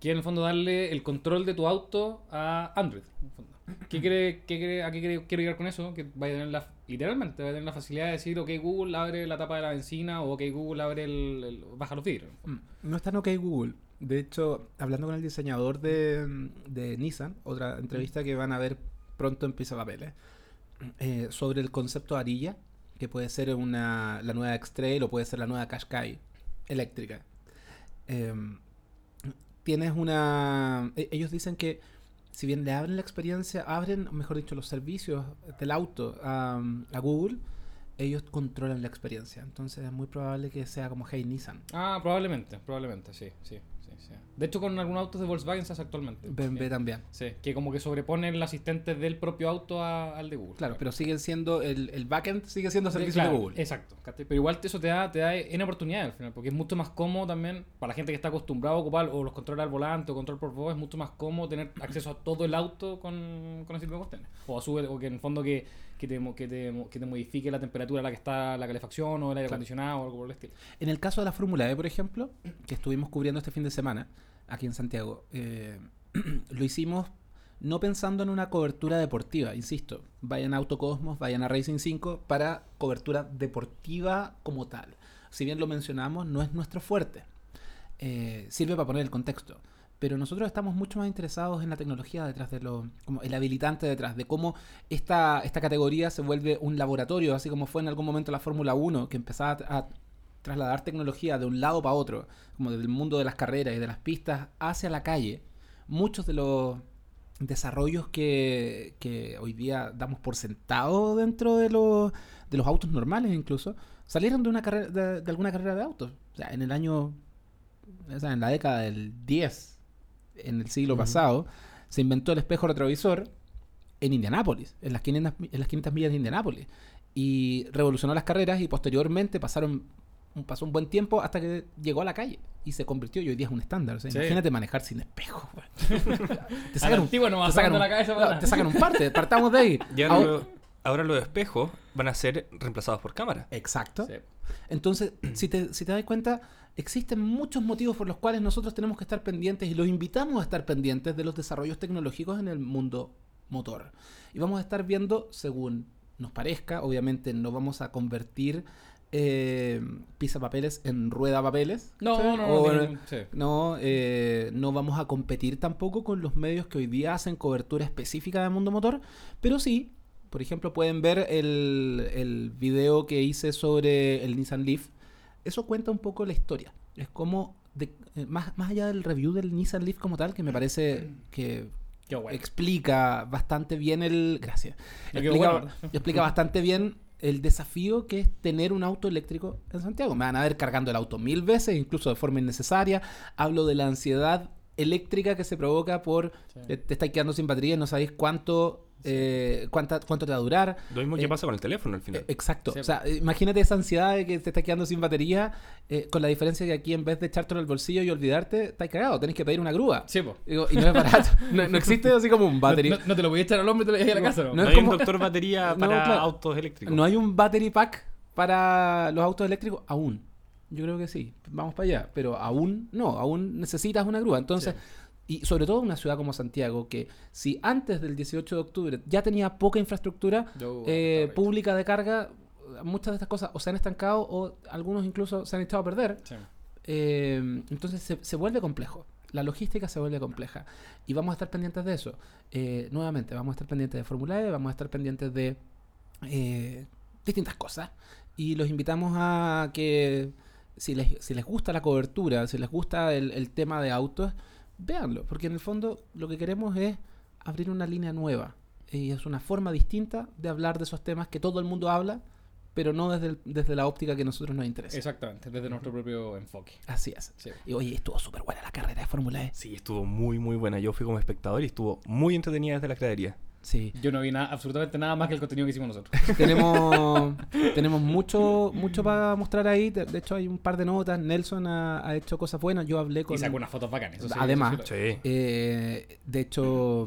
eh, que en el fondo darle el control de tu auto a Android. en el fondo. ¿Qué cree, qué cree- ¿A qué cree- quiero llegar con eso? Que vaya a tener la, literalmente, va a tener la facilidad de decir, ok Google abre la tapa de la benzina o ok Google abre el, el- baja los vidrios. Mm, No está en OK Google. De hecho, hablando con el diseñador de, de Nissan, otra entrevista que van a ver pronto en Pisa Papeles, eh, sobre el concepto arilla, que puede ser una, la nueva X-Trail o puede ser la nueva Qashqai eléctrica. Em, tienes una... e- Ellos dicen que si bien le abren la experiencia, abren, mejor dicho, los servicios del auto a, a Google, ellos controlan la experiencia. Entonces es muy probable que sea como Hey Nissan. Ah, probablemente, probablemente, sí, sí, sí. De hecho, con algunos autos de Volkswagen se hace actualmente. BMW también. Sí, que como que sobreponen el asistente del propio auto a- al de Google. Claro, pero siguen siendo, el, el backend sigue siendo servicio Claro, de Google. Exacto. Pero igual eso te da, te da N oportunidades al final, porque es mucho más cómodo también para la gente que está acostumbrada a ocupar o los controles al volante o control por voz, es mucho más cómodo tener acceso a todo el auto con, con ese tipo de cuestiones. O a su, o que en el fondo que, que, te, que, te, que te modifique la temperatura a la que está la calefacción o el aire Claro. acondicionado o algo por el estilo. En el caso de la Fórmula E, por ejemplo, que estuvimos cubriendo este fin de semana aquí en Santiago, eh, lo hicimos no pensando en una cobertura deportiva, insisto. Vayan a Autocosmos, vayan a Racing 5 para cobertura deportiva como tal. Si bien lo mencionamos, no es nuestro fuerte. Eh, sirve para poner el contexto. Pero nosotros estamos mucho más interesados en la tecnología detrás de lo. como el habilitante detrás, de cómo esta, esta categoría se vuelve un laboratorio, así como fue en algún momento la Fórmula 1, que empezaba a, trasladar tecnología de un lado para otro, como del mundo de las carreras y de las pistas hacia la calle. Muchos de los desarrollos que, que hoy día damos por sentado dentro de los, de los autos normales incluso, salieron de una carrera de, de alguna carrera de autos. O sea, en el año, o sea, en la década del 10, en el siglo pasado, se inventó el espejo retrovisor en Indianápolis, en las 500, mi- en las 500 millas de Indianápolis. Y revolucionó las carreras y posteriormente pasaron un- pasó un buen tiempo hasta que llegó a la calle y se convirtió y hoy día es un estándar. O sea, Sí. imagínate manejar sin espejo. te sacan un, antigua no te vas sacan sacando un- la cabeza para no, atrás. te sacan un parte, partamos de ahí. ahora los espejos van a ser reemplazados por cámara. Exacto. Sí. Entonces, si te, si te das cuenta, existen muchos motivos por los cuales nosotros tenemos que estar pendientes y los invitamos a estar pendientes de los desarrollos tecnológicos en el mundo motor. Y vamos a estar viendo, según nos parezca, obviamente no vamos a convertir eh, papeles en rueda papeles. No, ¿sí? no, no. O- no, sí. no, eh, no vamos a competir tampoco con los medios que hoy día hacen cobertura específica del mundo motor, pero sí, por ejemplo, pueden ver el, el video que hice sobre el Nissan Leaf. Eso cuenta un poco la historia. Es como, de- eh, más, más allá del review del Nissan Leaf como tal, que me parece que bueno. explica bastante bien el... Gracias. Explica, bueno. explica bastante bien el desafío que es tener un auto eléctrico en Santiago. Me van a ver cargando el auto mil veces, incluso de forma innecesaria. Hablo de la ansiedad eléctrica que se provoca por Sí. te estáis quedando sin batería y no sabéis cuánto, eh, cuánta, cuánto te va a durar. Lo mismo que Eh, pasa con el teléfono al final. Eh, Exacto. Sí. O sea, imagínate esa ansiedad de que te estás quedando sin batería, eh, con la diferencia que aquí en vez de echártelo al bolsillo y olvidarte, estás cagado, tenés que pedir una grúa. Sí, po. Digo, y no es barato. no, no existe así como un battery. No, no- no te lo voy a echar al hombre y te lo llevas a la casa, ¿no? no No, es hay como- un doctor batería No, para claro. autos eléctricos. No hay un battery pack para los autos eléctricos aún. Yo creo que sí. Vamos para allá. Pero aún no. Aún necesitas una grúa. Entonces, y sobre todo una ciudad como Santiago, que si antes del 18 de octubre ya tenía poca infraestructura Yo- eh, pública de carga, muchas de estas cosas o se han estancado o algunos incluso se han echado a perder. Sí. Eh, entonces se, se vuelve complejo. la logística se vuelve compleja. Y vamos a estar pendientes de eso. Eh, nuevamente, vamos a estar pendientes de Fórmula E, vamos a estar pendientes de distintas cosas. Y los invitamos a que si les, si les gusta la cobertura, si les gusta el, el tema de autos, véanlo. Porque en el fondo lo que queremos es abrir una línea nueva. Y es una forma distinta de hablar de esos temas que todo el mundo habla, pero no desde, el- desde la óptica que a nosotros nos interesa. Exactamente, desde nuestro propio enfoque. Así es. Sí. Y oye, estuvo súper buena la carrera de Fórmula E. Sí, estuvo muy, muy buena. Yo fui como espectador y estuvo muy entretenida desde la gradería. Sí. Yo no vi nada, absolutamente nada más que el contenido que hicimos nosotros. tenemos tenemos mucho mucho para mostrar ahí. De, de hecho, hay un par de notas. Nelson ha, ha hecho cosas buenas. Yo hablé con. Y sacó unas fotos bacanas. eso sí, Además. eso sí lo- Sí. Eh, de hecho,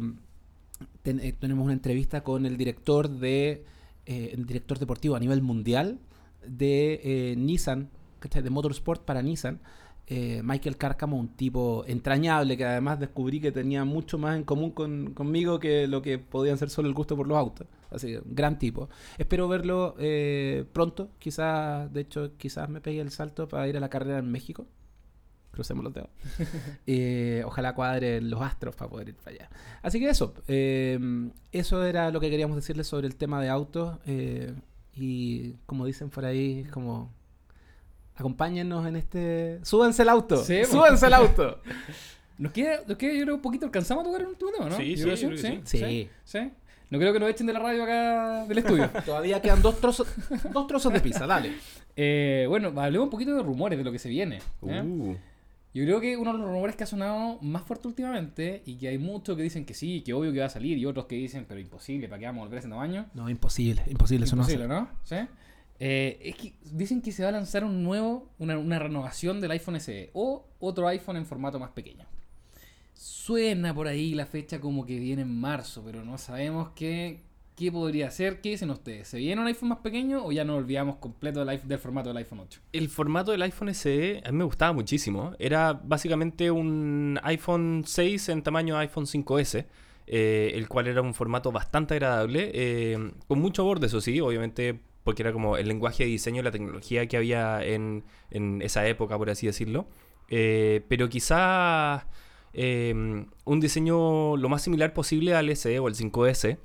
ten- eh, tenemos una entrevista con el director de eh, el director deportivo a nivel mundial de eh, Nissan, de Motorsport para Nissan. Eh, Michael Cárcamo, un tipo entrañable que además descubrí que tenía mucho más en común con- conmigo que lo que podían ser solo el gusto por los autos. Así que, gran tipo. Espero verlo eh, pronto. Quizás, de hecho, quizás me pegue el salto para ir a la carrera en México. Crucemos los dedos. Eh, ojalá cuadren los astros para poder ir para allá. Así que eso. eh, eso era lo que queríamos decirles sobre el tema de autos. eh, y como dicen por ahí, es como. Acompáñennos en este. ¡Súbanse el auto! Sí, po. ¡Súbanse el auto! Nos queda, nos queda, yo creo, un poquito. ¿Alcanzamos a tocar un último tema, no? Sí, sí, creo creo sí. sí. sí. No creo que nos echen de la radio acá del estudio. Todavía quedan dos trozos, dos trozos de pizza, dale. Eh, bueno, hablemos un poquito de rumores de lo que se viene. Uh, Yo creo que uno de los rumores que ha sonado más fuerte últimamente y que hay muchos que dicen que sí, que obvio que va a salir y otros que dicen, pero imposible, ¿para qué vamos a volver a ese tamaño? No, imposible, imposible, eso no Imposible, hace. ¿no? ¿Sí? Eh, es que dicen que se va a lanzar un nuevo, una, renovación del iPhone SE o otro iPhone en formato más pequeño. Suena por ahí la fecha como que viene en marzo, pero no sabemos qué, qué podría ser. ¿Qué dicen ustedes? ¿Se viene un iPhone más pequeño o ya nos olvidamos completo del, del formato del iPhone 8? el formato del iPhone SE a mí me gustaba muchísimo. Era básicamente un iPhone 6 en tamaño iPhone 5S. eh, el cual era un formato bastante agradable, eh, con mucho borde, eso sí, obviamente porque era como el lenguaje de diseño y la tecnología que había en, en esa época, por así decirlo. Eh, pero quizás eh, un diseño lo más similar posible al SE o el 5S,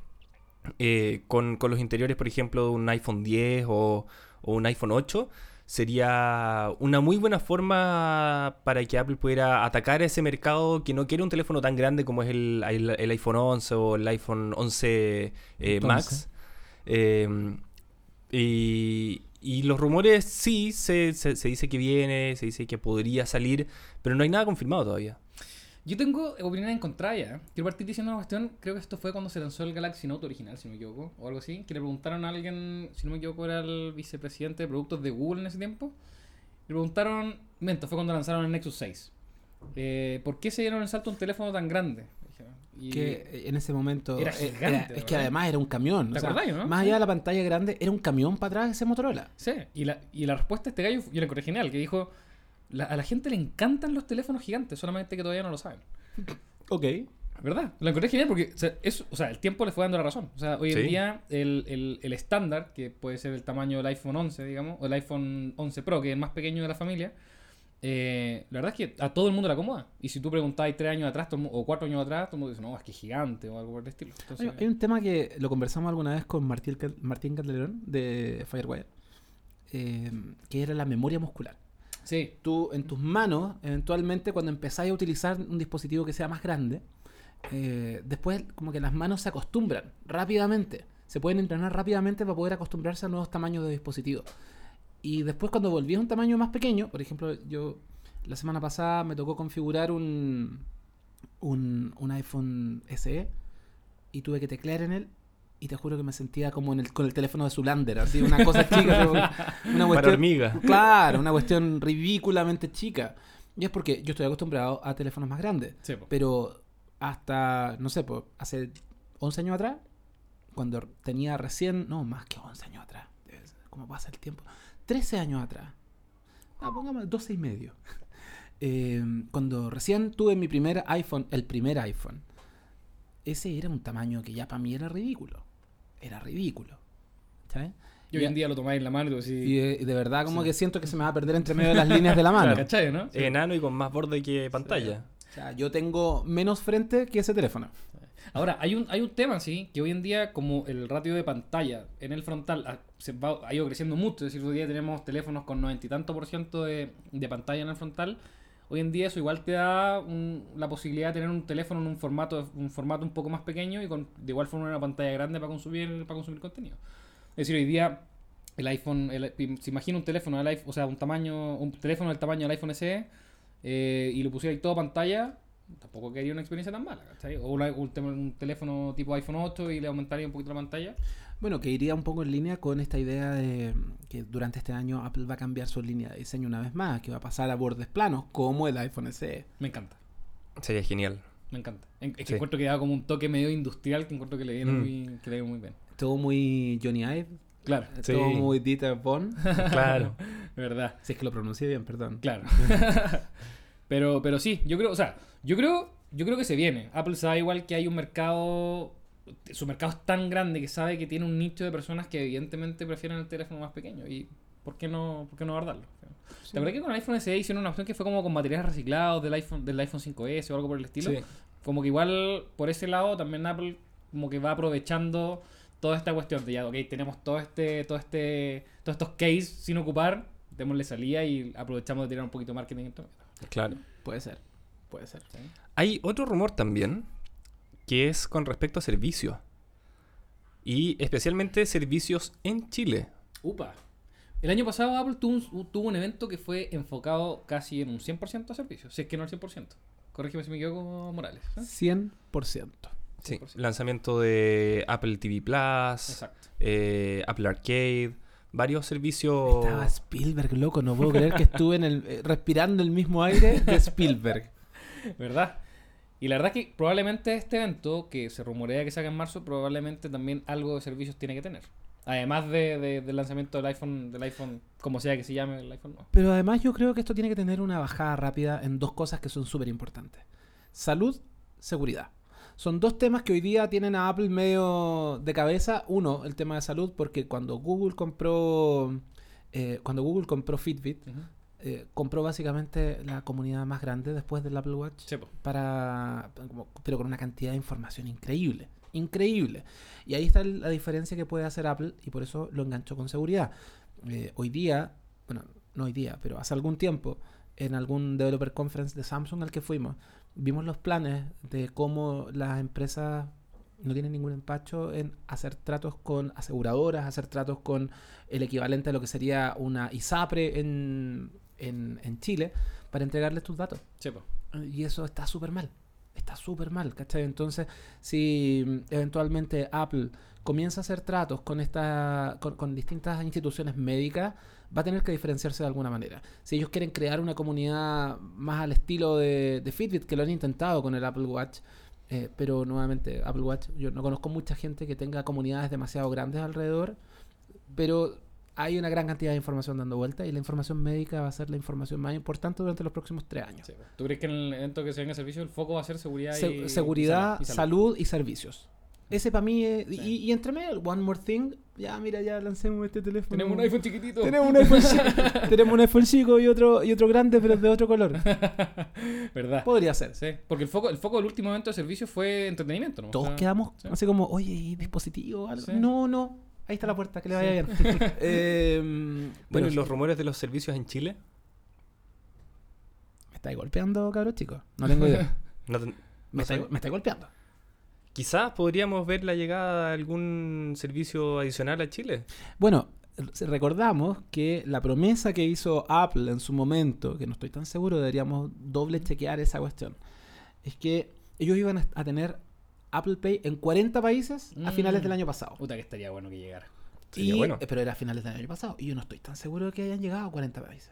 eh, con, con los interiores, por ejemplo, de un iPhone 10 o, o un iPhone 8, sería una muy buena forma para que Apple pudiera atacar a ese mercado que no quiere un teléfono tan grande como es el, el- el iPhone 11 o el iPhone 11 eh, Max. Eh, y, los rumores sí, se, se- dice que viene, se dice que podría salir, pero no hay nada confirmado todavía. Yo tengo opiniones encontradas ya. Quiero partir diciendo una cuestión. Creo que esto fue cuando se lanzó el Galaxy Note original, si no me equivoco, o algo así. Que le preguntaron a alguien, si no me equivoco, era el vicepresidente de productos de Google en ese tiempo. Le preguntaron, mento, fue cuando lanzaron el Nexus 6. Eh, ¿Por qué se dieron el salto a un teléfono tan grande? Y- Que eh, en ese momento. Era eh, gigante, es que además era un camión. ¿Te o sea, acordás, no? Más allá de la pantalla grande, era un camión para atrás ese Motorola. Sí, y la, y la respuesta de este gallo yo la encontré genial, que dijo, "La- a la gente le encantan los teléfonos gigantes, solamente que todavía no lo saben. Ok. ¿Verdad? Lo encontré genial porque o sea, eso- o sea, el tiempo le fue dando la razón. O sea, hoy en Sí. día el, el- el estándar, que puede ser el tamaño del iPhone 11, digamos, o el iPhone 11 Pro, que es el más pequeño de la familia, eh, la verdad es que a todo el mundo le acomoda. Y si tú preguntabas tres años atrás o cuatro años atrás, todo el mundo dice, no, es que es gigante o algo por el estilo. Entonces, Hay, hay un tema que lo conversamos alguna vez con Martín, Martín Calderón de Firewire, eh, que era la memoria muscular. sí, Tú en tus manos, eventualmente cuando empezáis a utilizar un dispositivo que sea más grande, eh, después como que las manos se acostumbran rápidamente. Se pueden entrenar rápidamente para poder acostumbrarse a nuevos tamaños de dispositivos. Y después cuando volví a un tamaño más pequeño, por ejemplo, yo la semana pasada me tocó configurar un, un, un iPhone SE y tuve que teclear en él y te juro que me sentía como en el, con el teléfono de Zulander, así una cosa chica, una Para cuestión, hormiga. Claro, una cuestión ridículamente chica. Y es porque yo estoy acostumbrado a teléfonos más grandes. sí, po. Pero hasta, no sé, pues, hace 11 años atrás, cuando tenía recién, no, más que 11 años atrás, ¿cómo pasa el tiempo? 13 años atrás. Ah, pongamos 12 y medio. Eh, cuando recién tuve mi primer iPhone, el primer iPhone, ese era un tamaño que ya para mí era ridículo. Era ridículo. ¿Sabes? Y hoy en día lo tomáis en la mano y Y de, y de verdad como Sí. que siento que se me va a perder entre medio de las líneas de la mano. ¿cachai, no? Sí. Enano y con más borde que pantalla. O sea, yo tengo menos frente que ese teléfono. Ahora, hay un, hay un tema, sí, que hoy en día, como el ratio de pantalla en el frontal ha, se va- ha ido creciendo mucho, es decir, hoy día tenemos teléfonos con noventa y tanto por ciento de, de pantalla en el frontal. Hoy en día eso igual te da un- la posibilidad de tener un teléfono en un formato, un formato un poco más pequeño y con de igual forma una pantalla grande para consumir, para consumir contenido. Es decir, hoy día el iPhone, el- se imagina un teléfono del iPhone, o sea, un tamaño, un teléfono del tamaño del iPhone SE eh, y lo pusiera ahí todo pantalla, tampoco quedaría una experiencia tan mala, ¿cachai? O una- un, un teléfono tipo iPhone 8 y le aumentaría un poquito la pantalla. Bueno, que iría un poco en línea con esta idea de que durante este año Apple va a cambiar su línea de diseño una vez más, que va a pasar a bordes planos, como el iPhone SE. Me encanta, Sería genial. me encanta. En- Es que Sí. encuentro que da como un toque medio industrial que encuentro que le viene, Mm. muy, que le viene muy bien. Todo muy Johnny Ive, Claro, Sí. todo muy Dieter Bohn. Claro. verdad. si es que lo pronuncié bien, perdón. Claro. pero, pero sí, yo creo, o sea, yo creo, yo creo que se viene. Apple sabe igual que hay un mercado, su mercado es tan grande que sabe que tiene un nicho de personas que evidentemente prefieren el teléfono más pequeño. Y ¿por qué no, por qué no guardarlo? ¿Te acuerdas que con el iPhone SE hicieron una opción que fue como con materiales reciclados del iPhone, del iPhone 5S o algo por el estilo? Sí. Como que igual por ese lado también Apple como que va aprovechando toda esta cuestión de ya, ok, tenemos todo este, todo este, todos estos case sin ocupar, démosle salida y aprovechamos de tirar un poquito de marketing. en todo. Claro. Puede ser, puede ser. ¿sí? Hay otro rumor también que es con respecto a servicios. Y especialmente servicios en Chile. Upa. El año pasado Apple tuvo un, tuvo un evento que fue enfocado casi en un 100% a servicios, si es que no al 100%. Corrígeme si me equivoco, Morales. ¿eh? 100%. Sí. 100%. Lanzamiento de Apple TV Plus, Exacto. eh, Apple Arcade, varios servicios. Estaba Spielberg, loco, no puedo creer que estuve en el, eh, respirando el mismo aire de Spielberg. ¿Verdad? Y la verdad que probablemente este evento, que se rumorea que saca en marzo, probablemente también algo de servicios tiene que tener. Además de, de- del lanzamiento del iPhone, del iPhone, como sea que se llame el iPhone nuevo. Pero además yo creo que esto tiene que tener una bajada rápida en dos cosas que son súper importantes. Salud, seguridad. Son dos temas que hoy día tienen a Apple medio de cabeza. Uno, el tema de salud, porque cuando Google compró, eh, cuando Google compró Fitbit, eh, compró básicamente la comunidad más grande después del Apple Watch Sí, para pero con una cantidad de información increíble increíble. Y ahí está la diferencia que puede hacer Apple y por eso lo enganchó con seguridad. Eh, hoy día bueno no hoy día pero hace algún tiempo en algún developer conference de Samsung al que fuimos vimos los planes de cómo las empresas no tienen ningún empacho en hacer tratos con aseguradoras, hacer tratos con el equivalente a lo que sería una ISAPRE en, en, en Chile para entregarles tus datos. Sí. Y eso está súper mal. Está súper mal, ¿cachai? Entonces, si mm, eventualmente Apple comienza a hacer tratos con, esta, con, con distintas instituciones médicas, va a tener que diferenciarse de alguna manera. Si ellos quieren crear una comunidad más al estilo de, de Fitbit, que lo han intentado con el Apple Watch, eh, pero nuevamente, Apple Watch, yo no conozco mucha gente que tenga comunidades demasiado grandes alrededor, pero hay una gran cantidad de información dando vuelta y la información médica va a ser la información más importante durante los próximos tres años. Sí, po. ¿Tú crees que en el evento que se venga servicio el foco va a ser seguridad Se- y seguridad, y salud. y servicios. Ese para mí es, Sí. y, y entre medio, One More Thing, ya mira, ya lancemos este teléfono. Tenemos un iPhone chiquitito. Tenemos un iPhone chico, tenemos un iPhone chico y otro, y otro grande, pero de otro color. ¿Verdad? Podría ser. Sí, porque el foco, el foco del último evento de servicio fue entretenimiento, ¿no? O Todos sea, quedamos sí. así como, oye, ¿y dispositivo? algo? No, no. Ahí está la puerta, que le vaya Sí. bien. Eh, Bueno, y los rumores de los servicios en Chile. ¿Me estáis golpeando, cabros chicos? No tengo idea. No ten- Me estáis me estáis golpeando. Quizás podríamos ver la llegada de algún servicio adicional a Chile. Bueno, recordamos que la promesa que hizo Apple en su momento, que no estoy tan seguro, deberíamos doble chequear esa cuestión, es que ellos iban a tener Apple Pay en 40 países a Mm. finales del año pasado. Puta que estaría bueno que llegara. Sería Y- bueno. Pero era a finales del año pasado. Y yo no estoy tan seguro de que hayan llegado a 40 países.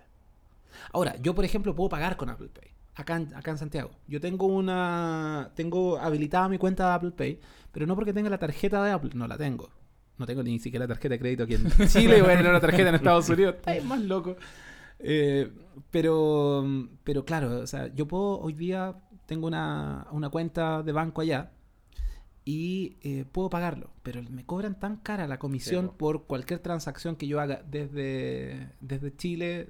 Ahora, yo por ejemplo puedo pagar con Apple Pay. Acá en, acá en Santiago. Yo tengo una. Tengo habilitada mi cuenta de Apple Pay. Pero no porque tenga la tarjeta de Apple. No la tengo. No tengo ni siquiera tarjeta de crédito aquí en Chile. Voy a tener una tarjeta en Estados Unidos. Está más loco. Eh, pero, pero claro, o sea, yo puedo hoy día tengo una, una cuenta de banco allá y eh, puedo pagarlo, pero me cobran tan cara la comisión Sí, po. por cualquier transacción que yo haga desde, desde Chile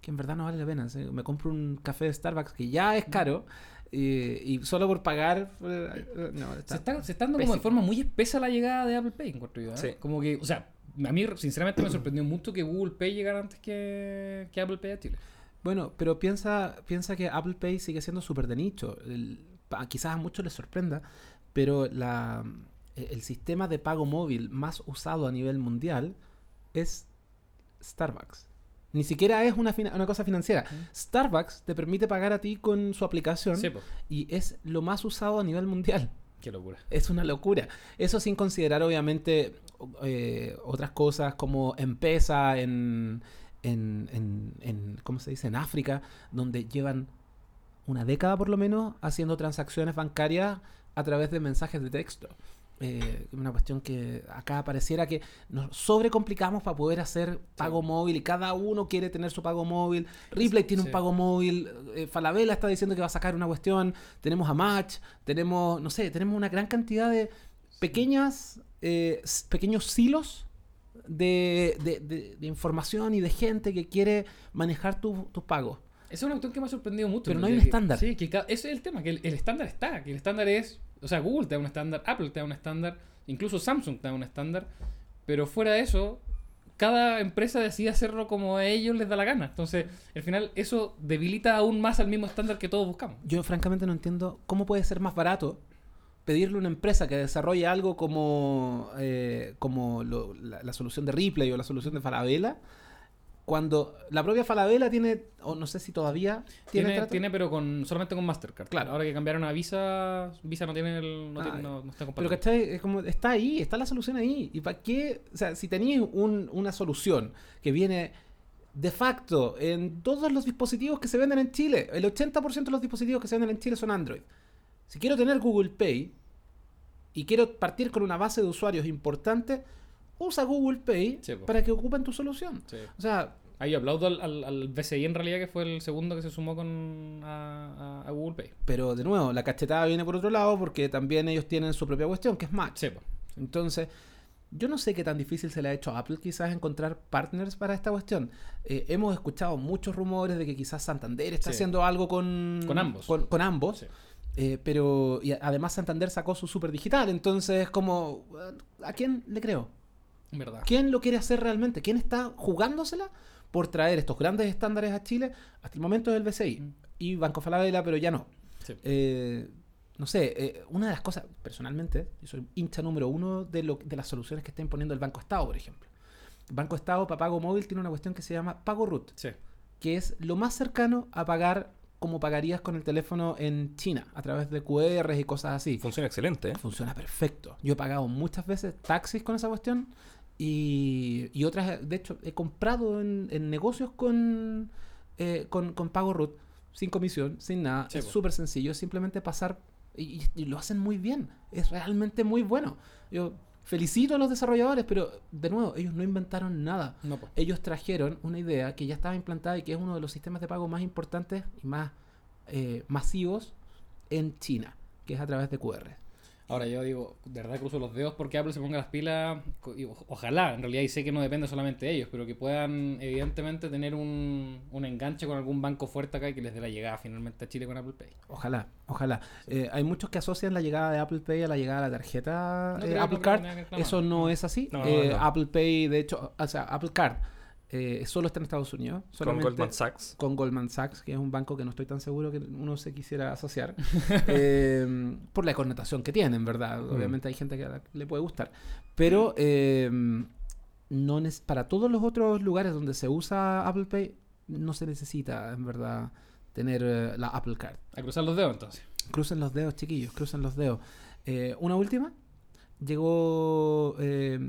que en verdad no vale la pena. Sea, Me compro un café de Starbucks que ya es caro y, y solo por pagar. eh, no, Se está- está, se está dando como de pésimo. forma muy espesa la llegada de Apple Pay, encuentro yo. ¿eh? Sí. Como que, o sea, a mí sinceramente me sorprendió mucho que Google Pay llegara antes que, que Apple Pay a Chile. Bueno, pero piensa, piensa que Apple Pay sigue siendo súper de nicho. El- quizás a muchos les sorprenda, pero la, e, el sistema de pago móvil más usado a nivel mundial es Starbucks. Ni siquiera es una, una cosa financiera. Starbucks te permite pagar a ti con su aplicación Sí, y es lo más usado a nivel mundial. Qué locura. Es una locura. Eso sin considerar, obviamente, eh, otras cosas como Empesa en, en, en, en- ¿cómo se dice? En África, donde llevan una década por lo menos haciendo transacciones bancarias a través de mensajes de texto. Eh, una cuestión que acá pareciera que nos sobrecomplicamos para poder hacer pago móvil y cada uno quiere tener su pago móvil. Ripley tiene sí. un pago móvil, eh, Falabella está diciendo que va a sacar una cuestión, tenemos a Match, tenemos, no sé, tenemos una gran cantidad de pequeñas, eh, pequeños silos de, de- de- de información y de gente que quiere manejar tu- tus pagos. Esa es una cuestión que me ha sorprendido mucho. Pero ¿no? hay un que- estándar. Sí, que ese es el tema, que el, el estándar está, que el estándar es, o sea, Google te da un estándar, Apple te da un estándar, incluso Samsung te da un estándar, pero fuera de eso, cada empresa decide hacerlo como a ellos les da la gana. Entonces, al final, eso debilita aún más al mismo estándar que todos buscamos. Yo francamente no entiendo cómo puede ser más barato pedirle a una empresa que desarrolle algo como, eh, como lo- la, la solución de Ripley o la solución de Falabella, cuando la propia Falabella tiene, o no sé si todavía tiene, Tiene, pero con solamente con Mastercard. Claro. Ahora que cambiaron a Visa, Visa no tiene el, no, Ah, tiene- no- no está Pero. Es como, está ahí, está la solución ahí. ¿Y para qué? O sea, si tenéis un- una solución que viene de facto en todos los dispositivos que se venden en Chile, el 80% de los dispositivos que se venden en Chile son Android. Si quiero tener Google Pay y quiero partir con una base de usuarios importante, usa Google Pay Sí, para que ocupen tu solución. Sí. O sea, Ahí aplaudo al, al, al BCI en realidad, que fue el segundo que se sumó con a, a- a Google Pay. pero de nuevo, la cachetada viene por otro lado porque también ellos tienen su propia cuestión, que es Match. Sí. Entonces, yo no sé qué tan difícil se le ha hecho a Apple quizás encontrar partners para esta cuestión. Eh, hemos escuchado muchos rumores de que quizás Santander está Sí. haciendo algo con, Con ambos. Con, con ambos. Sí. Eh, pero y además Santander sacó su super digital. Entonces, como, ¿a quién le creo? Verdad. ¿Quién lo quiere hacer realmente? ¿Quién está jugándosela por traer estos grandes estándares a Chile? Hasta el momento es el BCI Mm. y Banco Falabella, pero ya no. Sí. Eh, no sé, eh, una de las cosas, personalmente, yo soy hincha número uno de, lo, de las soluciones que está imponiendo el Banco Estado, por ejemplo. El Banco Estado para pago móvil tiene una cuestión que se llama Pago Root, Sí. que es lo más cercano a pagar como pagarías con el teléfono en China, a través de QRs y cosas así. Funciona excelente. ¿eh? Funciona perfecto. Yo he pagado muchas veces taxis con esa cuestión y, y otras, de hecho, he comprado en, en negocios con, eh, con, con pago root, sin comisión, sin nada. Es súper sencillo, simplemente pasar y, y lo hacen muy bien. Es realmente muy bueno. Yo felicito a los desarrolladores, pero de nuevo, ellos no inventaron nada. No. Ellos trajeron una idea que ya estaba implantada y que es uno de los sistemas de pago más importantes y más eh, masivos en China, que es a través de QR. Ahora yo digo, de verdad cruzo los dedos porque Apple se ponga las pilas. y o- ojalá, en realidad, y sé que no depende solamente de ellos, pero que puedan, evidentemente, tener un, un enganche con algún banco fuerte acá y que les dé la llegada finalmente a Chile con Apple Pay. Ojalá, ojalá. Eh, hay muchos que asocian la llegada de Apple Pay a la llegada de la tarjeta No eh, Apple Card. Eso no es así. No, Eh, no. Apple Pay, de hecho, o sea, Apple Card eh, solo está en Estados Unidos. Con solamente Goldman Sachs. Con Goldman Sachs, que es un banco que no estoy tan seguro que uno se quisiera asociar. eh, por la connotación que tienen, ¿verdad? Mm. Obviamente hay gente que la- le puede gustar. Pero eh, no para todos los otros lugares donde se usa Apple Pay, no se necesita, en verdad, tener eh, la Apple Card. A cruzar los dedos entonces. Crucen los dedos, chiquillos, crucen los dedos. Eh, una última. Llegó. Eh,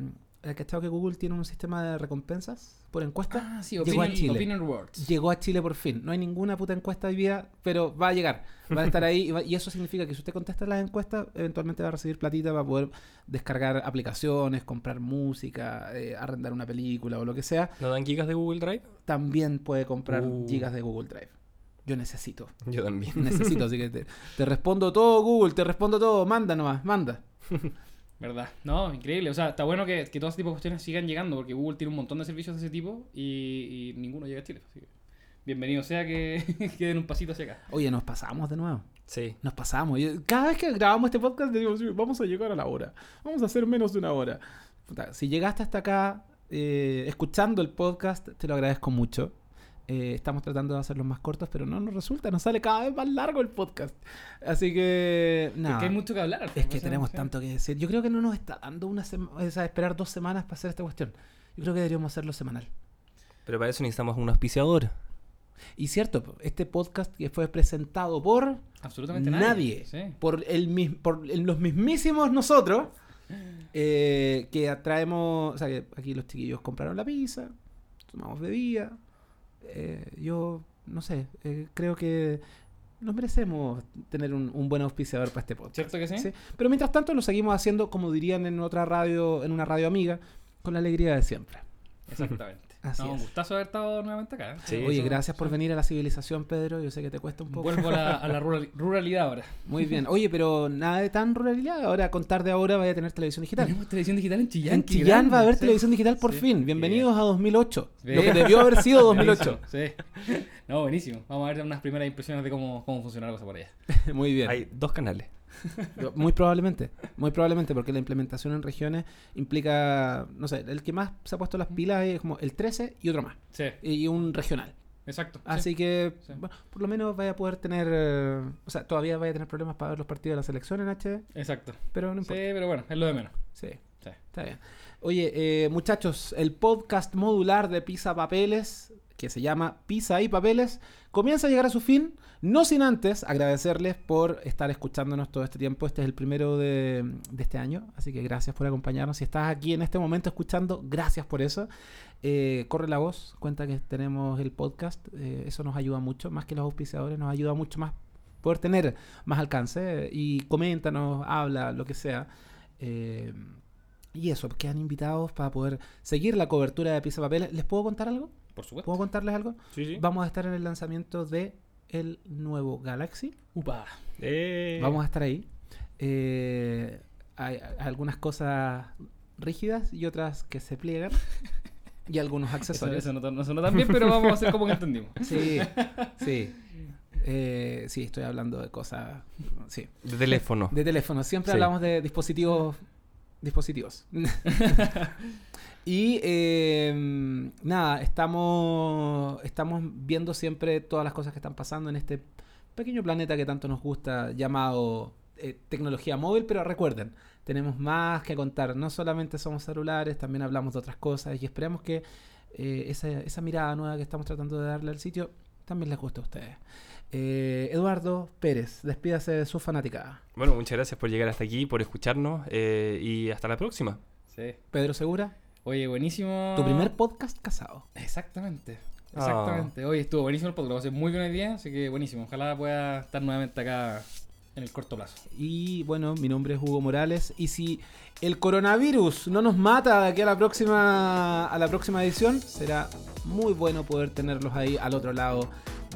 ¿Has cachado que Google tiene un sistema de recompensas por encuesta? Ah, sí, Llegó a Opinion, Chile. Opinion Rewards. Llegó a Chile por fin. No hay ninguna puta encuesta hoy día, pero va a llegar. Va a estar ahí. Y, va- y eso significa que si usted contesta las encuestas, eventualmente va a recibir platita para poder descargar aplicaciones, comprar música, eh, arrendar una película o lo que sea. ¿No dan gigas de Google Drive? También puede comprar Uh. gigas de Google Drive. Yo necesito. Yo también. Necesito, así que te, te respondo todo, Google, te respondo todo, manda nomás, manda. ¿Verdad? No, increíble. O sea, está bueno que, que todo ese tipo de cuestiones sigan llegando porque Google tiene un montón de servicios de ese tipo y, y ninguno llega a Chile. así que bienvenido sea que, que den un pasito hacia acá. Oye, nos pasamos de nuevo. Sí. Nos pasamos. Y Cada vez que grabamos este podcast, decimos, "Sí, vamos a llegar a la hora. Vamos a hacer menos de una hora. Puta, si llegaste hasta acá eh, escuchando el podcast, te lo agradezco mucho. Eh, estamos tratando de hacerlos más cortos, pero no nos resulta. Nos sale cada vez más largo el podcast. Así que, Es nada. que hay mucho que hablar. Es que sea, tenemos tanto que decir. Yo creo que no nos está dando una sema- o sea, esperar dos semanas para hacer esta cuestión. Yo creo que deberíamos hacerlo semanal. Pero para eso necesitamos un auspiciador. Y cierto, este podcast que fue presentado por Absolutamente nadie, nadie. Sí. por, el, por el- los mismísimos nosotros, eh, que atraemos, o sea, que aquí los chiquillos compraron la pizza, tomamos bebida. Eh, yo, no sé, eh, creo que nos merecemos tener un, un buen auspiciador para este podcast. ¿Cierto que sí? Sí. Pero mientras tanto lo seguimos haciendo, como dirían en otra radio, en una radio amiga, con la alegría de siempre. Exactamente. Así no, un es. gustazo haber estado nuevamente acá. ¿eh? Sí, Oye, gracias por sí. venir a la civilización, Pedro. Yo sé que te cuesta un poco. Vuelvo a la, a la rural- ruralidad ahora. Muy bien. Oye, pero nada de tan ruralidad. Ahora, a contar de ahora, vaya a tener televisión digital. Tenemos televisión digital en Chillán. En Chillán grande, va a haber sí. televisión digital por Sí. fin. Bienvenidos a 2008. Bien. Lo que debió haber sido 2008. Sí. No, buenísimo. Vamos a ver unas primeras impresiones de cómo, cómo funciona la cosa por allá. Muy bien. Hay dos canales. Muy probablemente. Muy probablemente, porque la implementación en regiones implica, no sé, el que más se ha puesto las pilas es como el 13 y otro más. Sí, Y un regional. exacto. sí. Así que, Sí. bueno, por lo menos vaya a poder tener, eh, o sea, todavía vaya a tener problemas para ver los partidos de la selección en HD, Exacto. pero no Sí, importa. pero bueno, es lo de menos. Sí. Sí. Está bien. Oye, eh, muchachos, el podcast modular de Pisa Papeles, que se llama Pisa y Papeles, comienza a llegar a su fin. No sin antes agradecerles por estar escuchándonos todo este tiempo. Este es el primero de, este año, así que gracias por acompañarnos. Si estás aquí en este momento escuchando, gracias por eso. Eh, corre la voz, cuenta que tenemos el podcast. eh, eso nos ayuda mucho, más que los auspiciadores, nos ayuda mucho más poder tener más alcance. Y coméntanos, habla, lo que sea. Eh, y eso, quedan invitados para poder seguir la cobertura de Pisa Papeles. ¿Les puedo contar algo? Por supuesto. ¿Puedo contarles algo? Sí, sí. Vamos a estar en el lanzamiento de el nuevo Galaxy. Upa. Eh, Vamos a estar ahí. Eh, hay, hay algunas cosas rígidas y otras que se pliegan. y algunos Eso, accesorios. eso no, no tan bien, pero vamos a hacer como que entendimos. Sí, sí. Eh, sí, estoy hablando de cosas. Sí. De teléfono. De teléfono. Siempre Sí. hablamos de dispositivos. Dispositivos. y eh, nada, estamos, estamos viendo siempre todas las cosas que están pasando en este pequeño planeta que tanto nos gusta, llamado eh, tecnología móvil. Pero recuerden, tenemos más que contar. No solamente somos celulares, también hablamos de otras cosas. Y esperemos que eh, esa, esa mirada nueva que estamos tratando de darle al sitio también les guste a ustedes. Eh, Eduardo Pérez, despídase de su fanaticada. Bueno, muchas gracias por llegar hasta aquí, por escucharnos eh, y hasta la próxima. Sí. Pedro Segura, Oye, buenísimo. tu primer podcast casado. Exactamente. Ah. Exactamente. Hoy estuvo buenísimo el podcast. Lo pasé muy bien hoy día, así que buenísimo. Ojalá pueda estar nuevamente acá en el corto plazo. Y bueno, mi nombre es Hugo Morales. Y si el coronavirus no nos mata de aquí a la próxima, a la próxima edición, será muy bueno poder tenerlos ahí al otro lado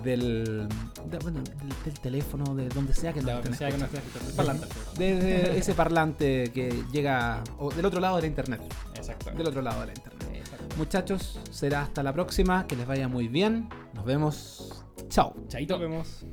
del, de- bueno, del, del teléfono, de donde sea que nos estén escuchando. Desde ese parlante que llega o del otro lado de la internet. Exactamente. Del otro lado de la internet. Exacto. Muchachos, será hasta la próxima. Que les vaya muy bien. Nos vemos. Chao. Chaito. Nos vemos.